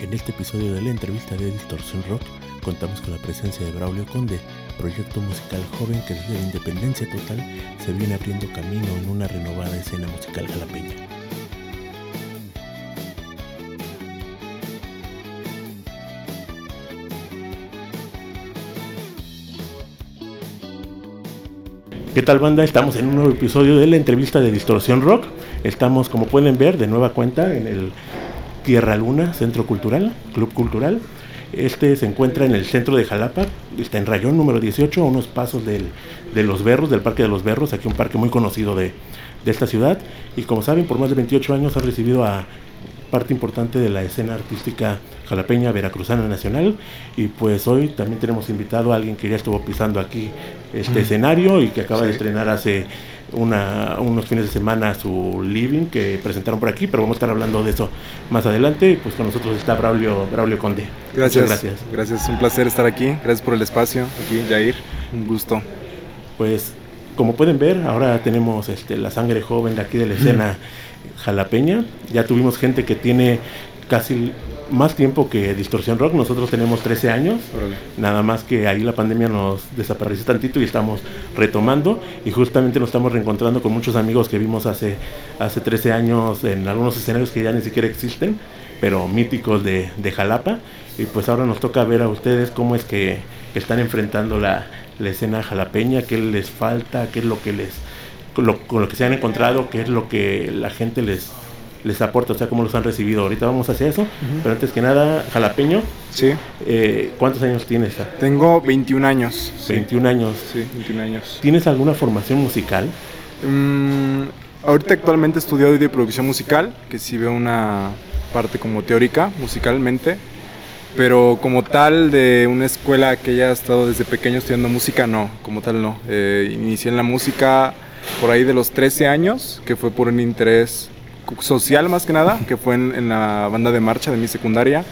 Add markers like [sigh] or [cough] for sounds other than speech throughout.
En este episodio de la entrevista de Distorsión Rock contamos con la presencia de Braulio Conde, proyecto musical joven que desde la independencia total se viene abriendo camino en una renovada escena musical jalapeña. ¿Qué tal banda? Estamos en un nuevo episodio de la entrevista de Distorsión Rock. Estamos, como pueden ver, de nueva cuenta en el Tierra Luna, Centro Cultural, Club Cultural. Este se encuentra en el centro de Jalapa, está en Rayón número 18, a unos pasos del, de Los Berros, del Parque de los Berros, aquí un parque muy conocido de, de esta ciudad. Y como saben, por más de 28 años ha recibido a parte importante de la escena artística jalapeña veracruzana nacional y pues hoy también tenemos invitado a alguien que ya estuvo pisando aquí este escenario y que acaba de estrenar hace una, unos fines de semana su living que presentaron por aquí, pero vamos a estar hablando de eso más adelante. Pues con nosotros está Braulio, Braulio Conde. Gracias, gracias. Gracias, un placer estar aquí. Gracias por el espacio aquí, Jair. Un gusto. Pues como pueden ver, ahora tenemos este, la sangre joven de aquí de la escena jalapeña. Ya tuvimos gente que tiene casi más tiempo que Distorsión Rock. Nosotros tenemos 13 años. Nada más que ahí la pandemia nos desapareció tantito y estamos retomando. Y justamente nos estamos reencontrando con muchos amigos que vimos hace, hace 13 años en algunos escenarios que ya ni siquiera existen, pero míticos de, de Jalapa. Y pues ahora nos toca ver a ustedes cómo es que, que están enfrentando la, la, escena jalapeña, qué les falta, qué es lo que les... Lo, con lo que se han encontrado, qué es lo que la gente les, les aporta, o sea, cómo los han recibido. Ahorita vamos hacia eso, uh -huh. pero antes que nada, jalapeño. Sí. Eh, ¿Cuántos años tienes? Tengo 21 años. 21 sí. años. Sí, 21 años. ¿Tienes alguna formación musical? Mm, ahorita actualmente estudio audio y producción musical, que sí veo una parte como teórica musicalmente, pero como tal de una escuela que haya estado desde pequeño estudiando música, no, como tal no. Eh, inicié en la música por ahí de los 13 años, que fue por un interés social más que nada, que fue en, en, la banda de marcha de mi secundaria,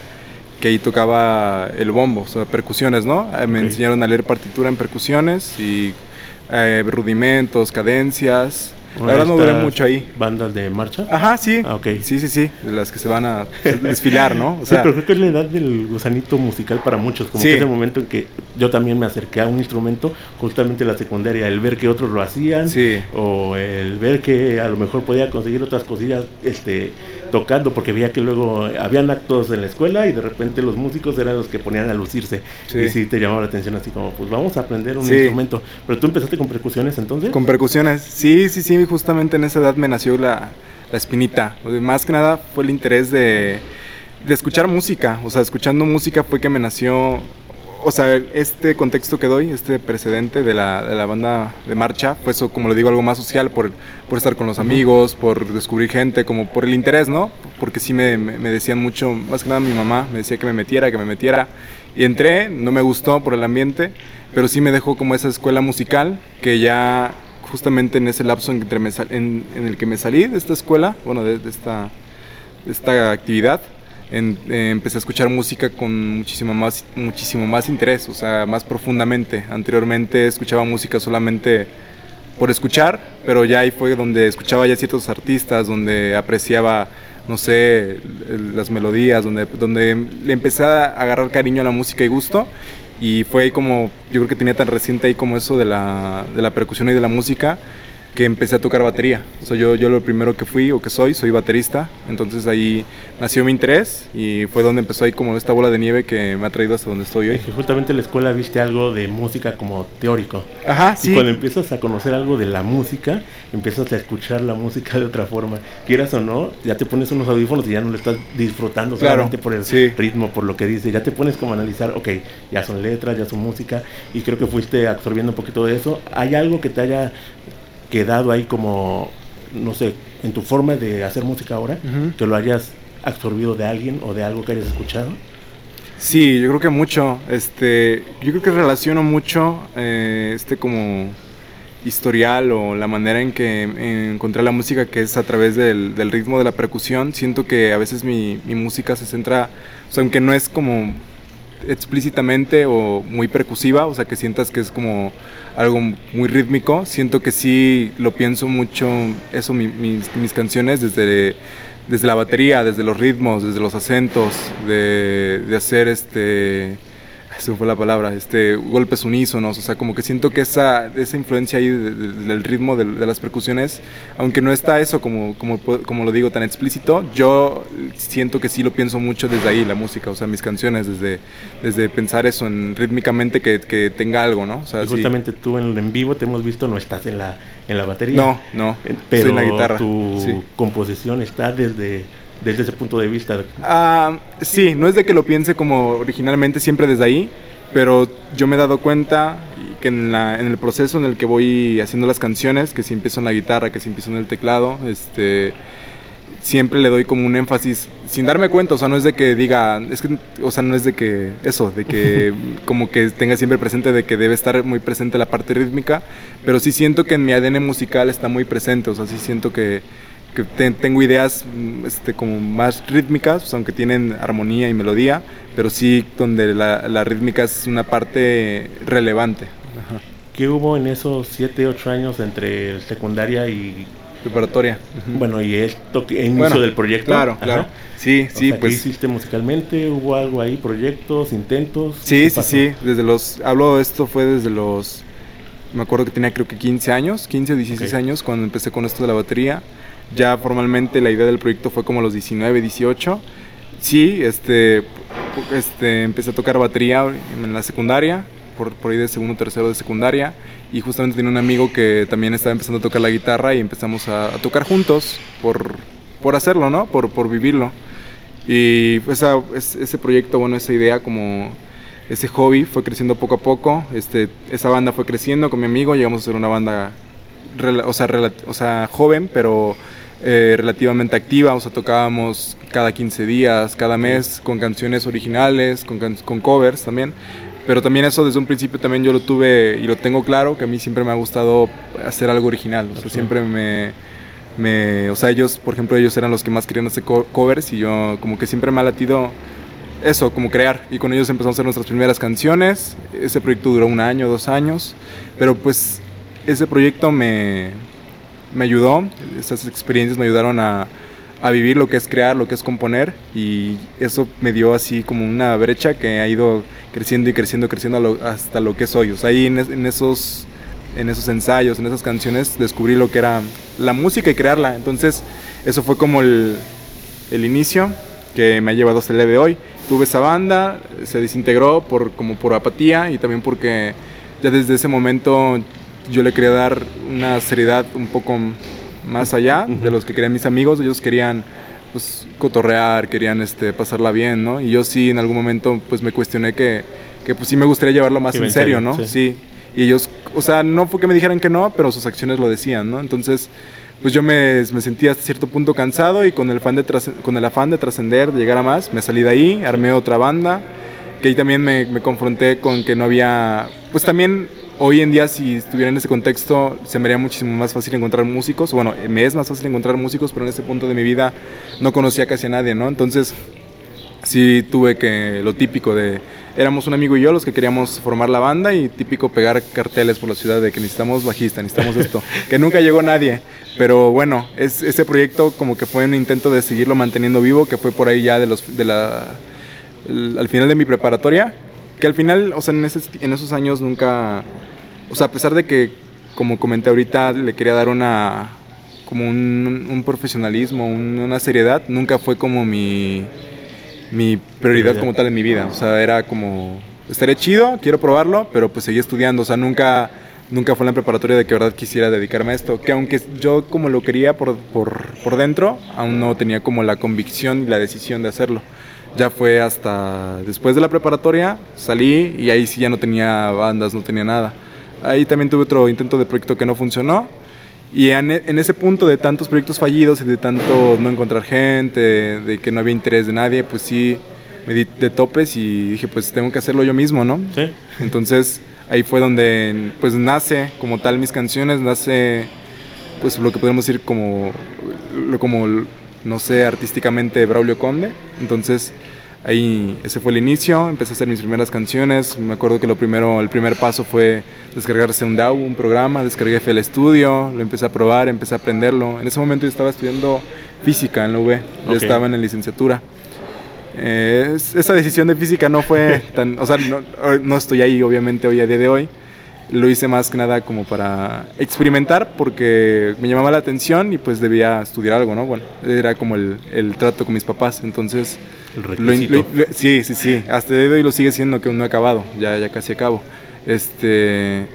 que ahí tocaba el bombo, o sea, percusiones, ¿no? Okay. Me enseñaron a leer partitura en percusiones y eh, rudimentos, cadencias. La verdad no duré mucho ahí. ¿Bandas de marcha? Ajá, sí. Ah, okay. Sí, sí, sí. De las que se van a desfilar, ¿no? O sea, sí, pero creo que es la edad del gusanito musical para muchos. Como sí. que es el momento en que yo también me acerqué a un instrumento, justamente en la secundaria, el ver que otros lo hacían, sí. o el ver que a lo mejor podía conseguir otras cosillas este, tocando, porque veía que luego habían actos en la escuela y de repente los músicos eran los que ponían a lucirse. Sí. Y sí te llamaba la atención así como, pues vamos a aprender un instrumento. Pero tú empezaste con percusiones entonces? Con percusiones, sí, sí, sí, justamente en esa edad me nació la, la espinita. Más que nada fue el interés de, de escuchar música, o sea, escuchando música fue que me nació o sea, este contexto que doy, este precedente de la, de la banda de marcha, fue eso, como le digo, algo más social, por, por estar con los amigos, por descubrir gente, como por el interés, ¿no? Porque sí me, me, decían mucho, más que nada mi mamá me decía que me metiera, que me metiera. Y entré, no me gustó por el ambiente, pero sí me dejó como esa escuela musical que ya justamente en ese lapso en, en el que me salí de esta escuela, bueno, de, de esta, de esta actividad, en, eh, empecé a escuchar música con muchísimo más, muchísimo más interés, o sea, más profundamente. Anteriormente escuchaba música solamente por escuchar, pero ya ahí fue donde escuchaba ya ciertos artistas, donde apreciaba, no sé, las melodías, donde, donde le empecé a agarrar cariño a la música y gusto. Y fue ahí como, yo creo que tenía tan reciente ahí como eso de la, de la percusión y de la música, que empecé a tocar batería. Sea, yo, yo lo primero que fui o que soy, soy baterista. Entonces ahí nació mi interés y fue donde empezó ahí como esta bola de nieve que me ha traído hasta donde estoy hoy. Es que justamente en la escuela viste algo de música como teórico. Ajá, sí. Y cuando empiezas a conocer algo de la música, empiezas a escuchar la música de otra forma. Quieras o no, ya te pones unos audífonos y ya no le estás disfrutando claro, solamente por el sí. ritmo, por lo que dice. Ya te pones como a analizar, ok, ya son letras, ya son música. Y creo que fuiste absorbiendo un poquito de eso. ¿Hay algo que te haya quedado ahí como, no sé, en tu forma de hacer música ahora, uh -huh. que lo hayas absorbido de alguien o de algo que hayas escuchado? Sí, yo creo que mucho. Este, yo creo que relaciono mucho eh, este como historial o la manera en que encontré la música que es a través del, del ritmo de la percusión. Siento que a veces mi, mi música se centra, o sea, aunque no es como explícitamente o muy percusiva, o sea, que sientas que es como algo muy rítmico. Siento que sí lo pienso mucho, eso, mi, mis, canciones, desde, desde la batería, desde los ritmos, desde los acentos, de hacer este eso fue la palabra, este, golpes unísonos, o sea, como que siento que esa, esa influencia ahí del ritmo de, las percusiones, aunque no está eso como, como, como lo digo tan explícito, yo siento que sí lo pienso mucho desde ahí, la música, o sea, mis canciones, desde, desde pensar eso en, rítmicamente que, que tenga algo, ¿no? O sea, y justamente tú en, en vivo te hemos visto, no estás en la, en la batería. No, no, pero la guitarra. tu composición está desde desde ese punto de vista. Ah, sí, no es de que lo piense como originalmente siempre desde ahí, pero yo me he dado cuenta que en, la, en el proceso en el que voy haciendo las canciones, que si empiezo en la guitarra, que si empiezo en el teclado, este, siempre le doy como un énfasis sin darme cuenta, o sea, no es de que diga, es que, o sea, no es de que eso, de que [laughs] como que tenga siempre presente de que debe estar muy presente la parte rítmica, pero sí siento que en mi ADN musical está muy presente, o sea, sí siento que que tengo ideas mm, este, como más rítmicas, pues, aunque tienen armonía y melodía, pero sí donde la, rítmica es una parte relevante. ¿Qué hubo en esos 7, 8 años entre secundaria y preparatoria? Bueno, y esto, inicio del proyecto. Claro, claro. Sí, sí, pues. ¿Qué hiciste musicalmente? ¿Hubo algo ahí? ¿Proyectos? ¿Intentos? Sí, sí, sí. Desde los. Hablo de esto fue desde los. Me acuerdo que tenía creo que 15 años, 15 o 16 años cuando empecé con esto de la batería. Ya formalmente la idea del proyecto fue como los 19, 18. Sí, este, este, empecé a tocar batería en la secundaria, por, por ahí de segundo tercero de secundaria, y justamente tenía un amigo que también estaba empezando a tocar la guitarra y empezamos a, tocar juntos por, por hacerlo, ¿no? Por, por vivirlo. Y esa, ese proyecto, bueno, esa idea como ese hobby fue creciendo poco a poco. Este, esa banda fue creciendo con mi amigo, llegamos a ser una banda o sea, o sea, joven, pero eh, relativamente activa, o sea, tocábamos cada 15 días, cada mes, con canciones originales, con, con covers también. Pero también eso desde un principio también yo lo tuve y lo tengo claro, que a mí siempre me ha gustado hacer algo original, o sea, siempre me, me, o sea, ellos, por ejemplo, ellos eran los que más querían hacer covers y yo como que siempre me ha latido eso, como crear. Y con ellos empezamos a hacer nuestras primeras canciones. Ese proyecto duró un año, dos años. Pero pues ese proyecto me, me ayudó, esas experiencias me ayudaron a, a, vivir lo que es crear, lo que es componer y eso me dio así como una brecha que ha ido creciendo y creciendo, creciendo hasta lo que soy. O sea, ahí en, esos, en esos ensayos, en esas canciones descubrí lo que era la música y crearla. Entonces eso fue como el, el inicio que me ha llevado hasta el día de hoy. Tuve esa banda, se desintegró por, como por apatía y también porque ya desde ese momento yo le quería dar una seriedad un poco más allá de los que querían mis amigos. Ellos querían pues, cotorrear, querían este, pasarla bien, ¿no? Y yo sí en algún momento pues me cuestioné que, que pues sí me gustaría llevarlo más en serio, ¿no? Sí. Y ellos, o sea, no fue que me dijeran que no, pero sus acciones lo decían, ¿no? Entonces, pues yo me, me sentía hasta cierto punto cansado y con el, fan de con el afán de trascender, de llegar a más, me salí de ahí, armé otra banda, que ahí también me, me confronté con que no había, pues también hoy en día si estuviera en ese contexto se me haría muchísimo más fácil encontrar músicos, bueno, me es más fácil encontrar músicos, pero en ese punto de mi vida no conocía casi a nadie, ¿no? Entonces sí tuve que lo típico de éramos un amigo y yo los que queríamos formar la banda y típico pegar carteles por la ciudad de que necesitamos bajista, necesitamos esto, que nunca llegó nadie, pero bueno, es, ese proyecto como que fue un intento de seguirlo manteniendo vivo, que fue por ahí ya de los de la al final de mi preparatoria, que al final, o sea, en, en esos años nunca o sea, a pesar de que, como comenté ahorita, le quería dar una, como un, profesionalismo, una seriedad, nunca fue como mi, mi prioridad como tal en mi vida. O sea, era como, estaré chido, quiero probarlo, pero pues seguí estudiando. O sea, nunca, nunca fue la preparatoria de que verdad quisiera dedicarme a esto. Que aunque yo como lo quería por, por, por dentro, aún no tenía como la convicción y la decisión de hacerlo. Ya fue hasta después de la preparatoria, salí y ahí sí ya no tenía bandas, no tenía nada. Ahí también tuve otro intento de proyecto que no funcionó. Y en, ese punto de tantos proyectos fallidos y de tanto no encontrar gente, de que no había interés de nadie, pues sí me di de topes y dije, pues tengo que hacerlo yo mismo, ¿no? Sí. Entonces ahí fue donde pues nace como tal mis canciones, nace pues lo que podemos decir como, como no sé, artísticamente Braulio Conde. Entonces Ahí, ese fue el inicio, empecé a hacer mis primeras canciones. Me acuerdo que lo primero, el primer paso fue descargarse un DAW, un programa, descargué FL Studio, lo empecé a probar, empecé a aprenderlo. En ese momento yo estaba estudiando física en la UB, yo estaba en la licenciatura. Eh, esa decisión de física no fue tan, o sea, no, no estoy ahí obviamente hoy a día de hoy, lo hice más que nada como para experimentar porque me llamaba la atención y pues debía estudiar algo, ¿no? Bueno, era como el, el trato con mis papás, entonces... El sí, sí, sí, hasta de hoy lo sigue siendo que no he acabado, ya, ya casi acabo. Este,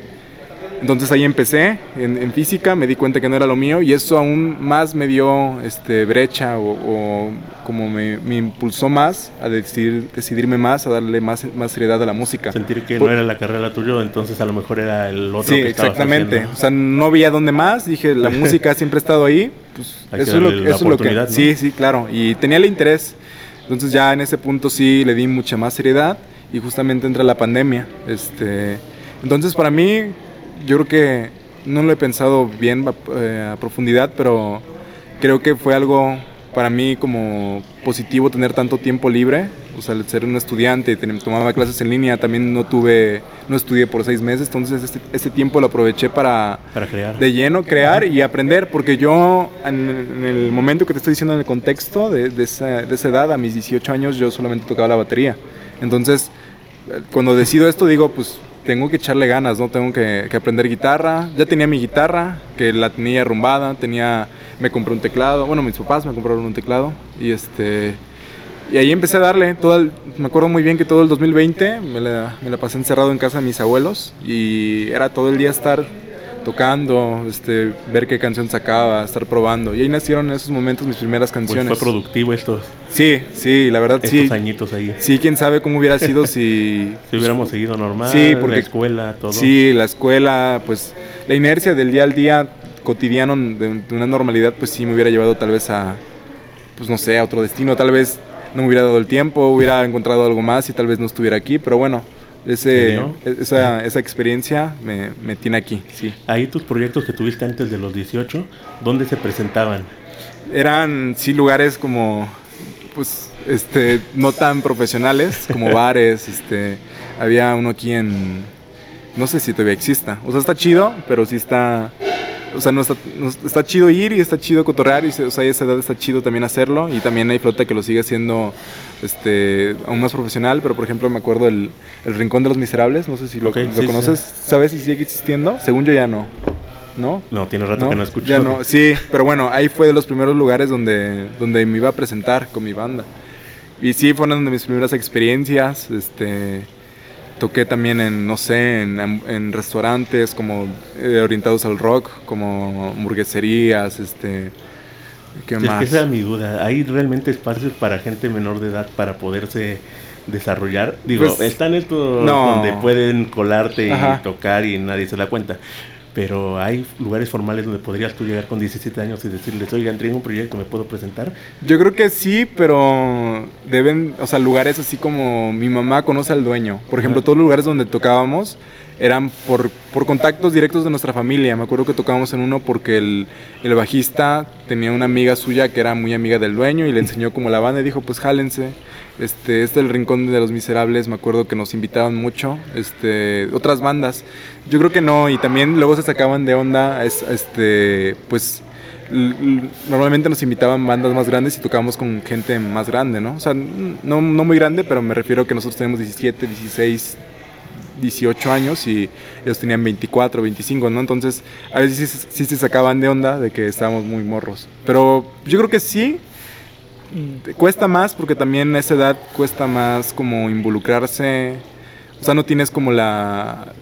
entonces ahí empecé en, física, me di cuenta que no era lo mío y eso aún más me dio este, brecha o, como me, impulsó más a decidir, decidirme más, a darle más, más seriedad a la música. Sentir que no era la carrera tuya, entonces a lo mejor era el otro. Sí, exactamente. O sea, no veía dónde más, dije, la [laughs] música siempre ha estado ahí. Pues eso, es lo, eso es lo, que... Sí, sí, claro. Y tenía el interés. Entonces ya en ese punto sí le di mucha más seriedad y justamente entra la pandemia. Este, entonces para mí yo creo que no lo he pensado bien eh, a profundidad, pero creo que fue algo para mí como positivo tener tanto tiempo libre, o sea, el ser un estudiante, tomaba clases en línea, también no tuve, no estudié por seis meses, entonces este, este tiempo lo aproveché para, para crear. de lleno crear y aprender, porque yo en, el momento que te estoy diciendo en el contexto de, de, esa, de esa edad, a mis 18 años, yo solamente tocaba la batería, entonces cuando decido esto digo, pues tengo que echarle ganas, ¿no? Tengo que, aprender guitarra. Ya tenía mi guitarra, que la tenía arrumbada, tenía, me compré un teclado, bueno, mis papás me compraron un teclado y este... Y ahí empecé a darle, todo me acuerdo muy bien que todo el 2020 me la, me la pasé encerrado en casa de mis abuelos y era todo el día estar tocando, este, ver qué canción sacaba, estar probando. Y ahí nacieron en esos momentos mis primeras pues canciones. fue productivo estos. Sí, sí, la verdad sí. Estos añitos ahí. Sí, quién sabe cómo hubiera sido [laughs] si... si hubiéramos seguido normal, sí, porque, la escuela, todo. Sí, la escuela, pues la inercia del día al día cotidiano de, una normalidad, pues sí me hubiera llevado tal vez a, pues no sé, a otro destino. Tal vez no me hubiera dado el tiempo, hubiera encontrado algo más y tal vez no estuviera aquí, pero bueno ese, esa, esa, experiencia me, me, tiene aquí, sí. Ahí tus proyectos que tuviste antes de los 18, ¿dónde se presentaban? Eran, sí, lugares como, pues, este, no tan profesionales, como [laughs] bares, este, había uno aquí en, no sé si todavía exista, o sea, está chido, pero sí está o sea, no está, está chido ir y está chido cotorrear y o sea, a esa edad está chido también hacerlo y también hay flota que lo sigue haciendo este, aún más profesional, pero por ejemplo me acuerdo el, el Rincón de los Miserables, no sé si lo, lo conoces, ¿sabes si sigue existiendo? Según yo ya no. ¿No? No, tiene rato que no escucho. Ya no, sí, pero bueno, ahí fue de los primeros lugares donde, donde me iba a presentar con mi banda. Y sí, fueron de mis primeras experiencias, este toqué también en, no sé, en, restaurantes como eh, orientados al rock, como hamburgueserías, este... ¿Qué más? Es que esa es mi duda. ¿Hay realmente espacios para gente menor de edad para poderse desarrollar? Digo, pues, están estos donde pueden colarte y tocar y nadie se da cuenta pero hay lugares formales donde podrías tú llegar con 17 años y decirles, oiga, entré en un proyecto, ¿me puedo presentar? Yo creo que sí, pero deben, o sea, lugares así como mi mamá conoce al dueño. Por ejemplo, todos los lugares donde tocábamos eran por, por contactos directos de nuestra familia. Me acuerdo que tocábamos en uno porque el, el bajista tenía una amiga suya que era muy amiga del dueño y le enseñó como la banda y dijo, pues jálense. Este, este el Rincón de los Miserables, me acuerdo que nos invitaban mucho, este, otras bandas. Yo creo que no, y también luego se sacaban de onda, este, pues normalmente nos invitaban bandas más grandes y tocábamos con gente más grande, ¿no? O sea, no, no muy grande, pero me refiero a que nosotros tenemos 17, 16, 18 años y ellos tenían 24, 25, ¿no? Entonces, a veces sí, sí, se sacaban de onda de que estábamos muy morros. Pero yo creo que sí, cuesta más porque también a esa edad cuesta más como involucrarse. O sea, no tienes como la...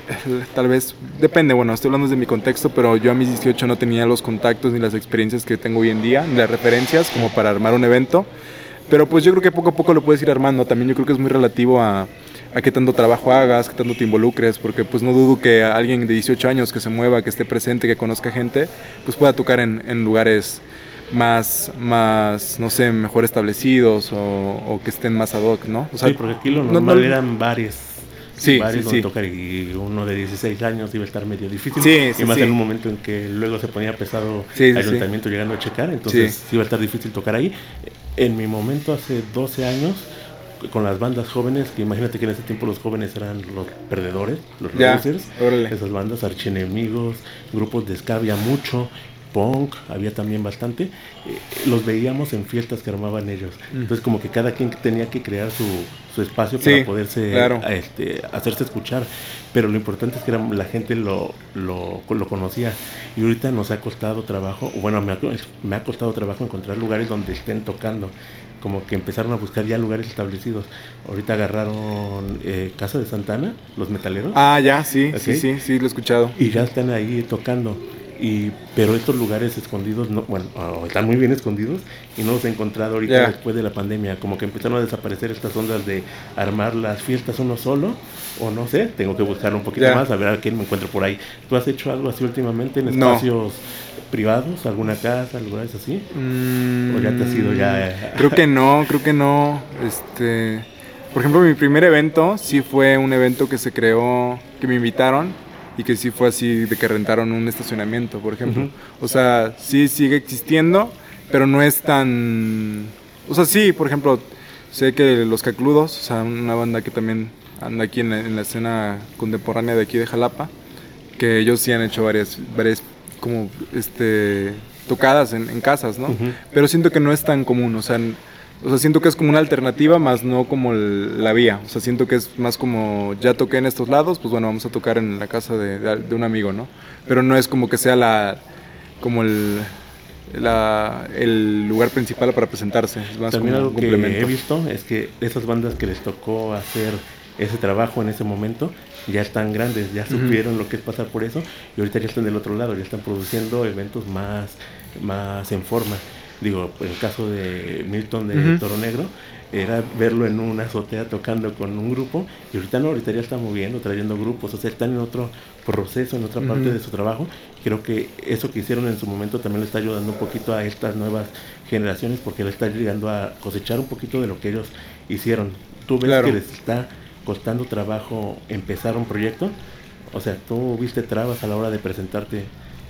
[laughs] Tal vez, depende, bueno, estoy hablando de mi contexto, pero yo a mis 18 no tenía los contactos ni las experiencias que tengo hoy en día, ni las referencias como para armar un evento. Pero pues yo creo que poco a poco lo puedes ir armando. También yo creo que es muy relativo a, a qué tanto trabajo hagas, qué tanto te involucres, porque pues no dudo que alguien de 18 años que se mueva, que esté presente, que conozca gente, pues pueda tocar en, en lugares más, más, no sé, mejor establecidos o, que estén más ad hoc, ¿no? O sea, sí, porque aquí lo normal eran varios. Sí, varios sí, tocar y uno de 16 años iba a estar medio difícil. Sí, y más en un momento en que luego se ponía pesado el ayuntamiento llegando a checar, entonces iba a estar difícil tocar ahí. En mi momento, hace 12 años, con las bandas jóvenes, que imagínate que en ese tiempo los jóvenes eran los perdedores, los Ya, losers, órale. esas bandas archienemigos, grupos de ska había mucho, punk había también bastante, eh, los veíamos en fiestas que armaban ellos. Entonces como que cada quien tenía que crear su, su espacio para Sí, poderse claro. este, hacerse escuchar. Pero lo importante es que era- la gente lo, lo, lo conocía. Y ahorita nos ha costado trabajo, bueno, me ha, me ha costado trabajo encontrar lugares donde estén tocando. Como que empezaron a buscar ya lugares establecidos. Ahorita agarraron eh, Casa de Santana, los metaleros. Ah, ya, sí, sí, sí, sí, lo he escuchado. Y ya están ahí tocando. Y, pero estos lugares escondidos, no, bueno, o están muy bien escondidos y no los he encontrado ahorita después de la pandemia. Como que empezaron a desaparecer estas ondas de armar las fiestas uno solo, o no sé, tengo que buscar un poquito más, a ver a quién me encuentro por ahí. ¿Tú has hecho algo así últimamente en No. Privados, alguna casa, lugares así? Mm, ¿O ya te has ido ya? Creo que no, creo que no. Este, por ejemplo, mi primer evento sí fue un evento que se creó, que me invitaron y que sí fue así de que rentaron un estacionamiento, por ejemplo. Ujú. O sea, sí sigue existiendo, pero no es tan, o sea, sí, por ejemplo, sé que los Cacludos, o sea, una banda que también anda aquí en la, en la escena contemporánea de aquí de Jalapa, que ellos sí han hecho varias, varias como este tocadas en, en casas, ¿no? Ujú. Pero siento que no es tan común, o sea, o sea, siento que es como una alternativa, más no como el- la vía. O sea, siento que es más como ya toqué en estos lados, pues bueno, vamos a tocar en la casa de, de- de un amigo, ¿no? Pero no es como que sea la como el la- el lugar principal para presentarse, es más También como algo un que he complemento. visto es que esas bandas que les tocó hacer ese trabajo en ese momento ya están grandes, ya supieron lo que es pasar por eso y ahorita ya están del otro lado, ya están produciendo eventos más, más en forma. Digo, el caso de Milton de. Toro Negro era verlo en una azotea tocando con un grupo y ahorita no, ahorita ya está moviendo, trayendo grupos, o sea, están en otro proceso, en otra parte de su trabajo. Creo que eso que hicieron en su momento también le está ayudando un poquito a estas nuevas generaciones porque le está llegando a cosechar un poquito de lo que ellos hicieron. ¿Tú ves Claro. que les está costando trabajo empezar un proyecto? O sea, ¿tú viste trabas a la hora de presentarte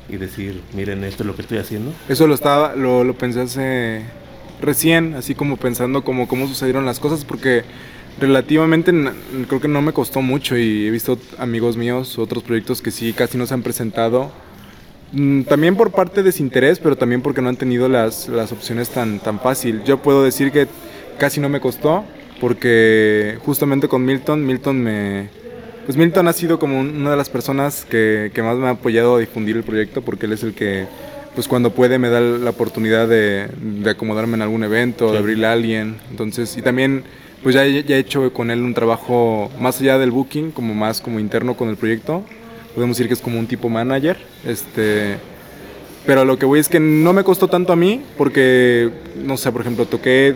y decir, miren, esto es lo que estoy haciendo? Eso lo estaba, lo, lo pensé hace recién, así como pensando como cómo sucedieron las cosas, porque relativamente creo que no me costó mucho y he visto amigos míos, otros proyectos que sí casi no se han presentado. Mm, También por parte de desinterés, pero también porque no han tenido las, las opciones tan, tan fácil. Yo puedo decir que casi no me costó, porque justamente con Milton, Milton me, pues Milton ha sido como un- una de las personas que, que más me ha apoyado a difundir el proyecto porque él es el que, pues cuando puede me da la oportunidad de, de acomodarme en algún evento, Sí. de abrirle a alguien. Entonces, y también, pues ya, ya he hecho con él un trabajo más allá del booking, como más como interno con el proyecto. Podemos decir que es como un tipo manager. Este, pero lo que voy es que no me costó tanto a mí porque, no sé, por ejemplo, toqué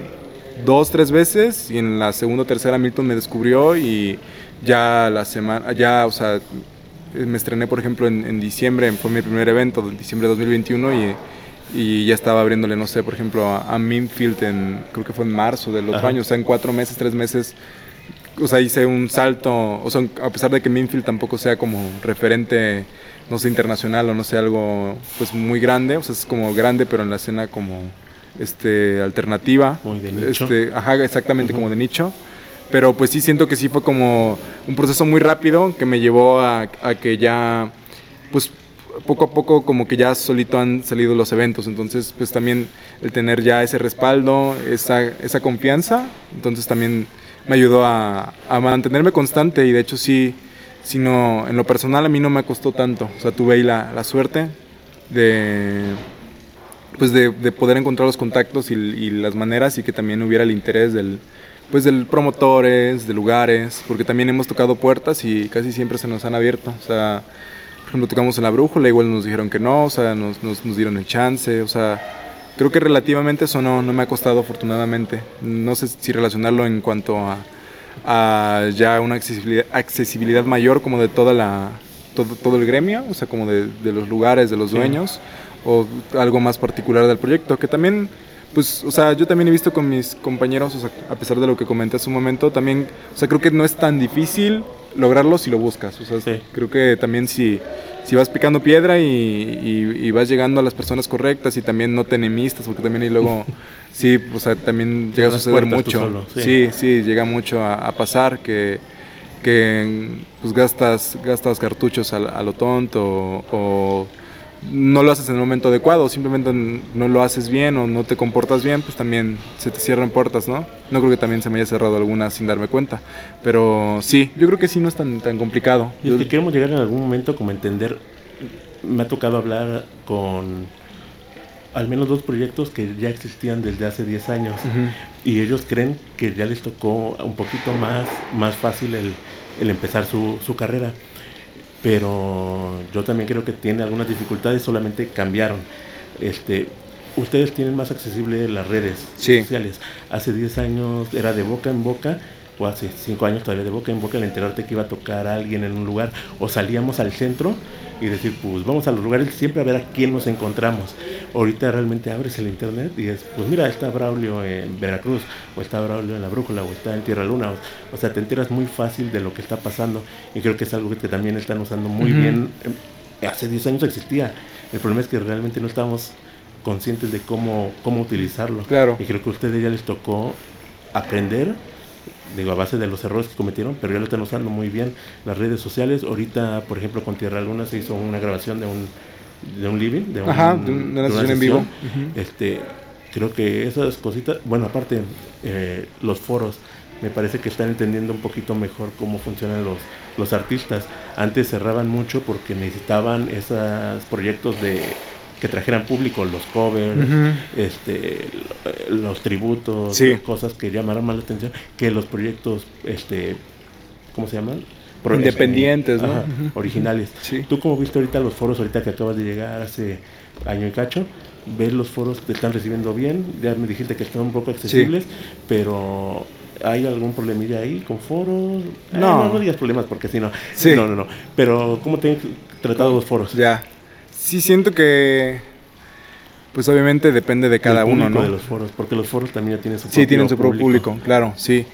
dos, tres veces y en la segunda o tercera Milton me descubrió y ya la semana, ya, o sea, me estrené, por ejemplo, en, en diciembre, fue mi primer evento, en diciembre de 2021 y, y ya estaba abriéndole, no sé, por ejemplo, a, a Minfield en, creo que fue en marzo del otro Ajá. año, o sea, en cuatro meses, tres meses o sea, hice un salto, o sea, a pesar de que Minfield tampoco sea como referente, no sé, internacional o no sé, algo pues muy grande, o sea, es como grande, pero en la escena como este alternativa. Muy de nicho. Este, ajá, exactamente Ujú. como de nicho. Pero pues sí siento que sí fue como un proceso muy rápido que me llevó a, a que ya, pues poco a poco como que ya solito han salido los eventos. Entonces pues también el tener ya ese respaldo, esa, esa confianza, entonces también me ayudó a, a mantenerme constante y de hecho sí, sí no, en lo personal a mí no me costó tanto. O sea, tuve ahí la, la suerte de pues de, de poder encontrar los contactos y, y las maneras y que también hubiera el interés del pues del promotores, de lugares, porque también hemos tocado puertas y casi siempre se nos han abierto. O sea, por ejemplo, tocamos en la brújula, igual nos dijeron que no, o sea, nos, nos, nos dieron el chance, o sea, creo que relativamente eso no, no me ha costado afortunadamente. No sé si relacionarlo en cuanto a, a ya una accesibilidad, accesibilidad mayor como de toda la, todo, todo el gremio, o sea, como de, de los lugares, de los Sí. O algo más particular del proyecto, que también pues, o sea, yo también he visto con mis compañeros, o sea, a pesar de lo que comenté hace un momento, también, o sea, creo que no es tan difícil lograrlo si lo buscas. O sea, creo que también si, si vas picando piedra y, vas llegando a las personas correctas y también no te enemistas, porque también y luego, [laughs] sí, o sea, también llega a suceder mucho. sí. sí. llega mucho a, pasar que, que pues gastas, gastas cartuchos a, a lo tonto o no lo haces en el momento adecuado, simplemente no lo haces bien o no te comportas bien, pues también se te cierran puertas, ¿no? No creo que también se me haya cerrado alguna sin darme cuenta, pero sí, yo creo que sí no es tan, tan complicado. Y es que queremos llegar en algún momento como entender, me ha tocado hablar con al menos dos proyectos que ya existían desde hace 10 años y ellos creen que ya les tocó un poquito más, más fácil el, el empezar su, su carrera pero yo también creo que tiene algunas dificultades, solamente cambiaron. Este, ustedes tienen más accesible las redes sociales. Hace 10 años era de boca en boca, o hace 5 años todavía de boca en boca, el enterarte que iba a tocar a alguien en un lugar, o salíamos al centro y decir, pues vamos a los lugares siempre a ver a quién nos encontramos. Ahorita realmente abres el internet y es, pues mira, está Braulio en Veracruz, o está Braulio en La Brújula, o está en Tierra Luna, o, sea, te enteras muy fácil de lo que está pasando y creo que es algo que también están usando muy bien. Em, hace 10 años existía, el problema es que realmente no estábamos conscientes de cómo, cómo utilizarlo. Claro. Y creo que a ustedes ya les tocó aprender digo, a base de los errores que cometieron, pero ya lo están usando muy bien las redes sociales. Ahorita, por ejemplo, con Tierra Luna se hizo una grabación de un, de un living, de, Ajá, de una, sesión en vivo. este, creo que esas cositas, bueno, aparte, eh, los foros, me parece que están entendiendo un poquito mejor cómo funcionan los, los artistas. Antes cerraban mucho porque necesitaban esos proyectos de que trajeran público los covers, este, los tributos, cosas que llamaran más la atención que los proyectos, este, ¿cómo se llaman? Independientes, ¿no? Originales. ¿Tú cómo viste ahorita los foros, ahorita que acabas de llegar hace año y cacho? ¿Ves los foros te están recibiendo bien? Ya me dijiste que están un poco accesibles, pero ¿hay algún problemilla ahí con foros? Eh, no. no, digas problemas porque si no. No, no, no. Pero ¿cómo te han tratado los foros? Ya. Sí, siento que. Pues obviamente depende de cada uno, ¿no? de los foros, porque los foros también ya tienen su propio Sí, tienen su propio público. claro, sí.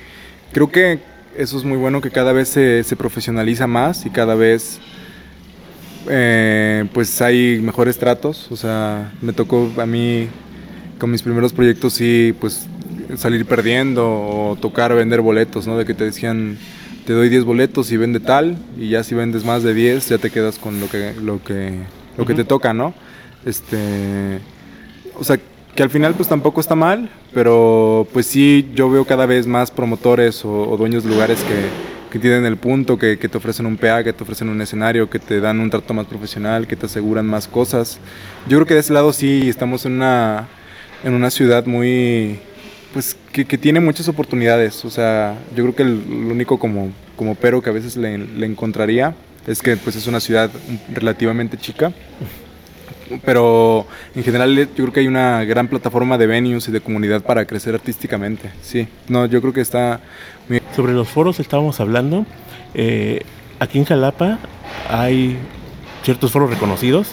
Creo que eso es muy bueno, que cada vez se, se profesionaliza más y cada vez. Eh, pues hay mejores tratos. O sea, me tocó a mí con mis primeros proyectos sí, pues salir perdiendo o tocar vender boletos, ¿no? De que te decían, te doy 10 boletos y vende tal, y ya si vendes más de 10 ya te quedas con lo que, lo que lo que te toca, ¿no? Este, o sea, que al final pues tampoco está mal, pero pues sí, yo veo cada vez más promotores o, dueños de lugares que, tienen el punto, que, te ofrecen un PA, que te ofrecen un escenario, que te dan un trato más profesional, que te aseguran más cosas. Yo creo que de ese lado sí estamos en una, en una ciudad muy, pues que, tiene muchas oportunidades. O sea, yo creo que el, único como, como pero que a veces le, le encontraría es que pues es una ciudad relativamente chica, pero en general yo creo que hay una gran plataforma de venues y de comunidad para crecer artísticamente. Sí, no, yo creo que está Sobre los foros estábamos hablando. Eh, aquí en Jalapa hay ciertos foros reconocidos,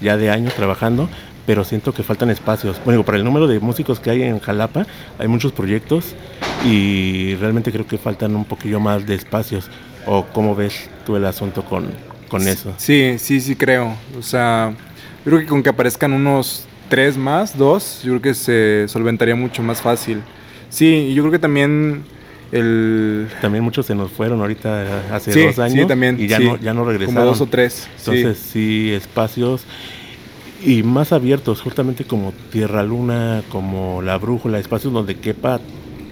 ya de años trabajando, pero siento que faltan espacios. Bueno, para el número de músicos que hay en Jalapa, hay muchos proyectos y realmente creo que faltan un poquillo más de espacios. ¿O cómo ves tú el asunto con, con eso? Sí, sí, sí creo. O sea, yo creo que con que aparezcan unos tres más, dos, yo creo que se solventaría mucho más fácil. Sí, y yo creo que también el... También muchos se nos fueron ahorita hace dos años sí, también, y ya, no, ya no regresaron. Como dos o tres. Entonces sí, espacios y más abiertos, justamente como Tierra Luna, como La Brújula, espacios donde quepa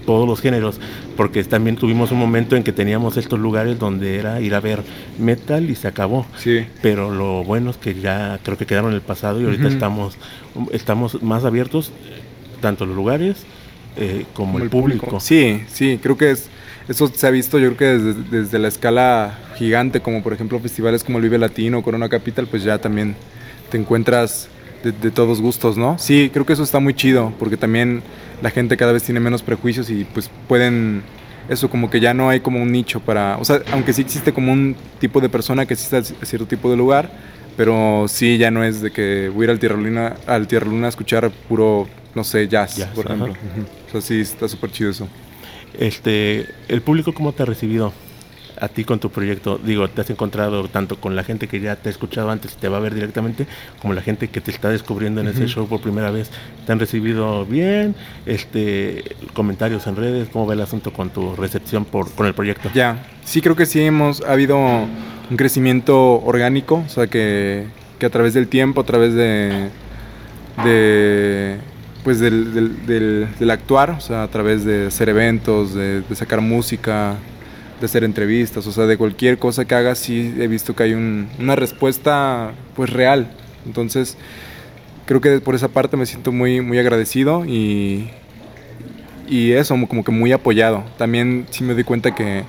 todos los géneros, porque también tuvimos un momento en que teníamos estos lugares donde era ir a ver metal y se acabó. Sí. Pero lo bueno es que ya creo que quedaron en el pasado y ahorita estamos, estamos más abiertos, tanto los lugares eh, como, el, público. Sí, sí, creo que es, eso se ha visto yo creo que desde, desde, la escala gigante, como por ejemplo festivales como el Vive Latino, Corona Capital, pues ya también te encuentras de, todos gustos, ¿no? Sí, creo que eso está muy chido, porque también la gente cada vez tiene menos prejuicios y pues pueden, eso como que ya no hay como un nicho para, o sea, aunque sí existe como un tipo de persona que existe a cierto tipo de lugar, pero sí ya no es de que voy a ir al Tierra Luna, al Tierra Luna a escuchar puro no sé, jazz, por ejemplo. O sea, sí, está súper chido eso. Este, ¿El público cómo te ha recibido a ti con tu proyecto? Digo, te has encontrado tanto con la gente que ya te ha escuchado antes y te va a ver directamente, como la gente que te está descubriendo en ese show por primera vez. ¿Te han recibido bien? Este, comentarios en redes, ¿cómo va el asunto con tu recepción por, con el proyecto? Ya, sí creo que sí hemos, ha habido un crecimiento orgánico, o sea que, que a través del tiempo, a través de, de pues del, del, del, actuar, o sea, a través de hacer eventos, de, de, sacar música, de hacer entrevistas, o sea, de cualquier cosa que haga, sí he visto que hay un, una respuesta pues real. Entonces, creo que por esa parte me siento muy, muy agradecido y, y eso, como que muy apoyado. También sí me doy cuenta que,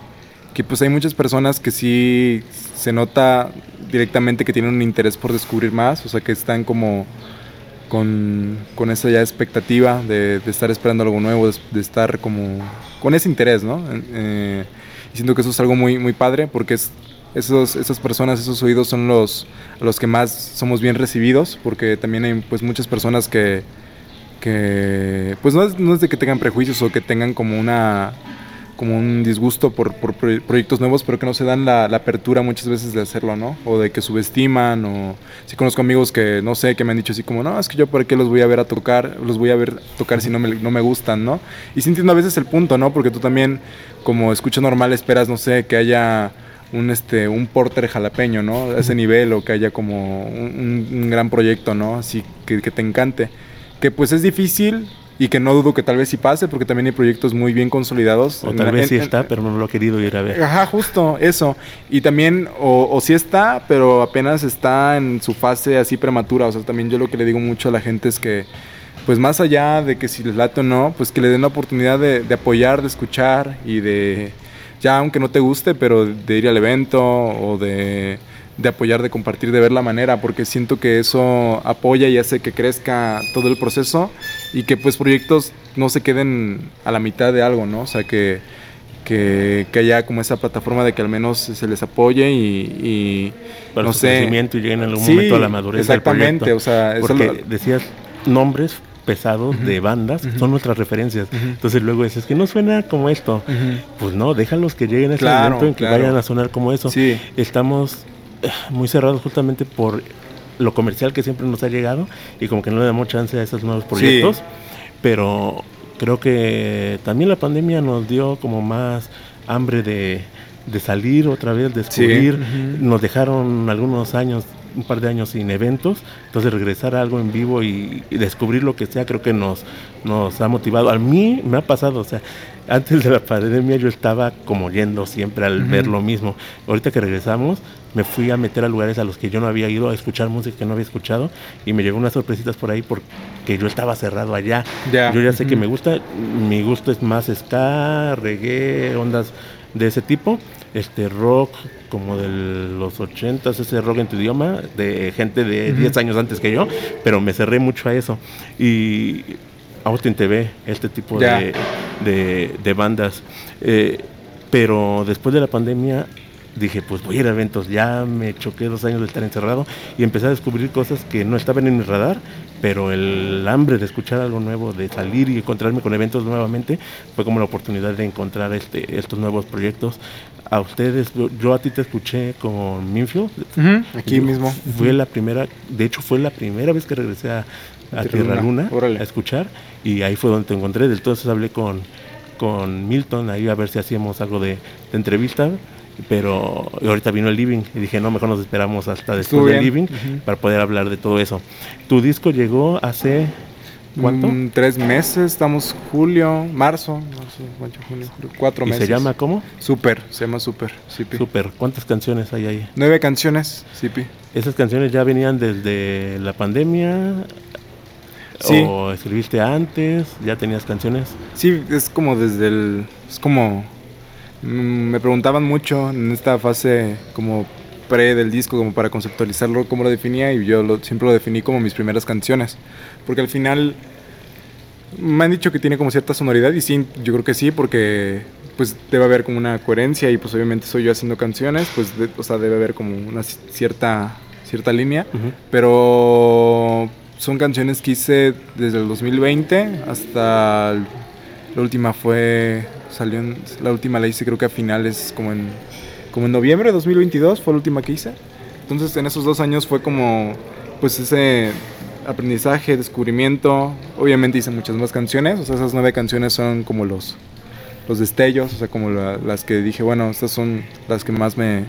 que pues hay muchas personas que sí se nota directamente que tienen un interés por descubrir más, o sea, que están como con, con esa ya expectativa de, estar esperando algo nuevo, de, de, estar como con ese interés, ¿no? Eh, y siento que eso es algo muy, muy padre porque es, esos, esas personas, esos oídos son los, los que más somos bien recibidos porque también hay pues muchas personas que, que pues no es, no es de que tengan prejuicios o que tengan como una como un disgusto por, por, proyectos nuevos, pero que no se dan la, la, apertura muchas veces de hacerlo, ¿no? O de que subestiman, o si conozco amigos que, no sé, que me han dicho así como, no, es que yo por qué los voy a ver a tocar, los voy a ver tocar si no me, no me gustan, ¿no? Y sí entiendo a veces el punto, ¿no? Porque tú también, como escucha normal, esperas, no sé, que haya un este un porter jalapeño, ¿no? A ese nivel o que haya como un, un gran proyecto, ¿no? Así que, que te encante. Que pues es difícil, y que no dudo que tal vez sí pase porque también hay proyectos muy bien consolidados. O tal en, vez sí en, está, pero no lo he querido ir a ver. Ajá, justo, eso. Y también, o, o sí está, pero apenas está en su fase así prematura. O sea, también yo lo que le digo mucho a la gente es que, pues más allá de que si les late o no, pues que le den la oportunidad de, de apoyar, de escuchar y de, ya aunque no te guste, pero de ir al evento o de de apoyar, de compartir, de ver la manera, porque siento que eso apoya y hace que crezca todo el proceso y que pues proyectos no se queden a la mitad de algo, ¿no? O sea, que, que, que haya como esa plataforma de que al menos se les apoye y, y Para no su sé. crecimiento y lleguen en algún Sí, momento a la madurez exactamente, del o sea, eso Porque lo- decías nombres pesados de bandas son nuestras referencias. Entonces luego dices que no suena como esto. Pues no, déjalos que lleguen a ese Claro, momento en que claro. vayan a sonar como eso. Sí. Estamos muy cerrados justamente por lo comercial que siempre nos ha llegado y como que no le damos chance a esos nuevos proyectos. Pero creo que también la pandemia nos dio como más hambre de, de salir otra vez, descubrir. ujú. Nos dejaron algunos años, un par de años sin eventos, entonces regresar a algo en vivo y, y descubrir lo que sea creo que nos, nos ha motivado. A mí me ha pasado, o sea, antes de la pandemia yo estaba como yendo siempre al ver lo mismo. Ahorita que regresamos me fui a meter a lugares a los que yo no había ido a escuchar música que no había escuchado y me llegó unas sorpresitas por ahí porque yo estaba cerrado allá. Yo ya sé que me gusta, mi gusto es más ska, reggae, ondas de ese tipo, este rock como de los 80 ese rock en tu idioma, de gente de 10 años antes que yo, pero me cerré mucho a eso. Y Austin TV, este tipo de, de bandas. Eh, pero después de la pandemia dije, pues voy a ir a eventos. Ya me choqué dos años de estar encerrado y empecé a descubrir cosas que no estaban en mi radar, pero el hambre de escuchar algo nuevo, de salir y encontrarme con eventos nuevamente, fue como la oportunidad de encontrar este, estos nuevos proyectos. A ustedes, yo, a ti te escuché con Minfield. Aquí Yo mismo. Fue la primera, de hecho fue la primera vez que regresé a, a Tierra Luna. A escuchar y ahí fue donde te encontré. Entonces hablé con, con Milton ahí a ver si hacíamos algo de, de entrevista, pero ahorita vino el Living y dije, no, mejor nos esperamos hasta después del. Living para poder hablar de todo eso. Tu disco llegó hace, ¿cuánto? Mm, tres meses, estamos julio, marzo, marzo, mayo, junio, julio, cuatro ¿Y meses. se llama cómo? Super, se llama Super, Sipi. Super. ¿Cuántas canciones hay ahí? Nueve canciones, Sipi. ¿Esas canciones ya venían desde la pandemia? Sí. ¿O escribiste antes? ¿Ya tenías canciones? Sí, es como desde el... Es como... mm, me preguntaban mucho en esta fase como pre del disco, como para conceptualizarlo, cómo lo definía, y yo lo- siempre lo definí como mis primeras canciones. Porque al final me han dicho que tiene como cierta sonoridad, y sí, yo creo que sí, porque pues debe haber como una coherencia, y pues obviamente soy yo haciendo canciones, pues de- o sea, debe haber como una ci- cierta, cierta línea. Ujú. Pero son canciones que hice desde el 2020 hasta la última fue salió en, la última la hice creo que a finales como en como en noviembre de 2022 fue la última que hice. Entonces en esos dos años fue como pues ese aprendizaje, descubrimiento. Obviamente hice muchas más canciones, o sea, esas nueve canciones son como los, los destellos, o sea, como las que dije, bueno, estas son las que más me,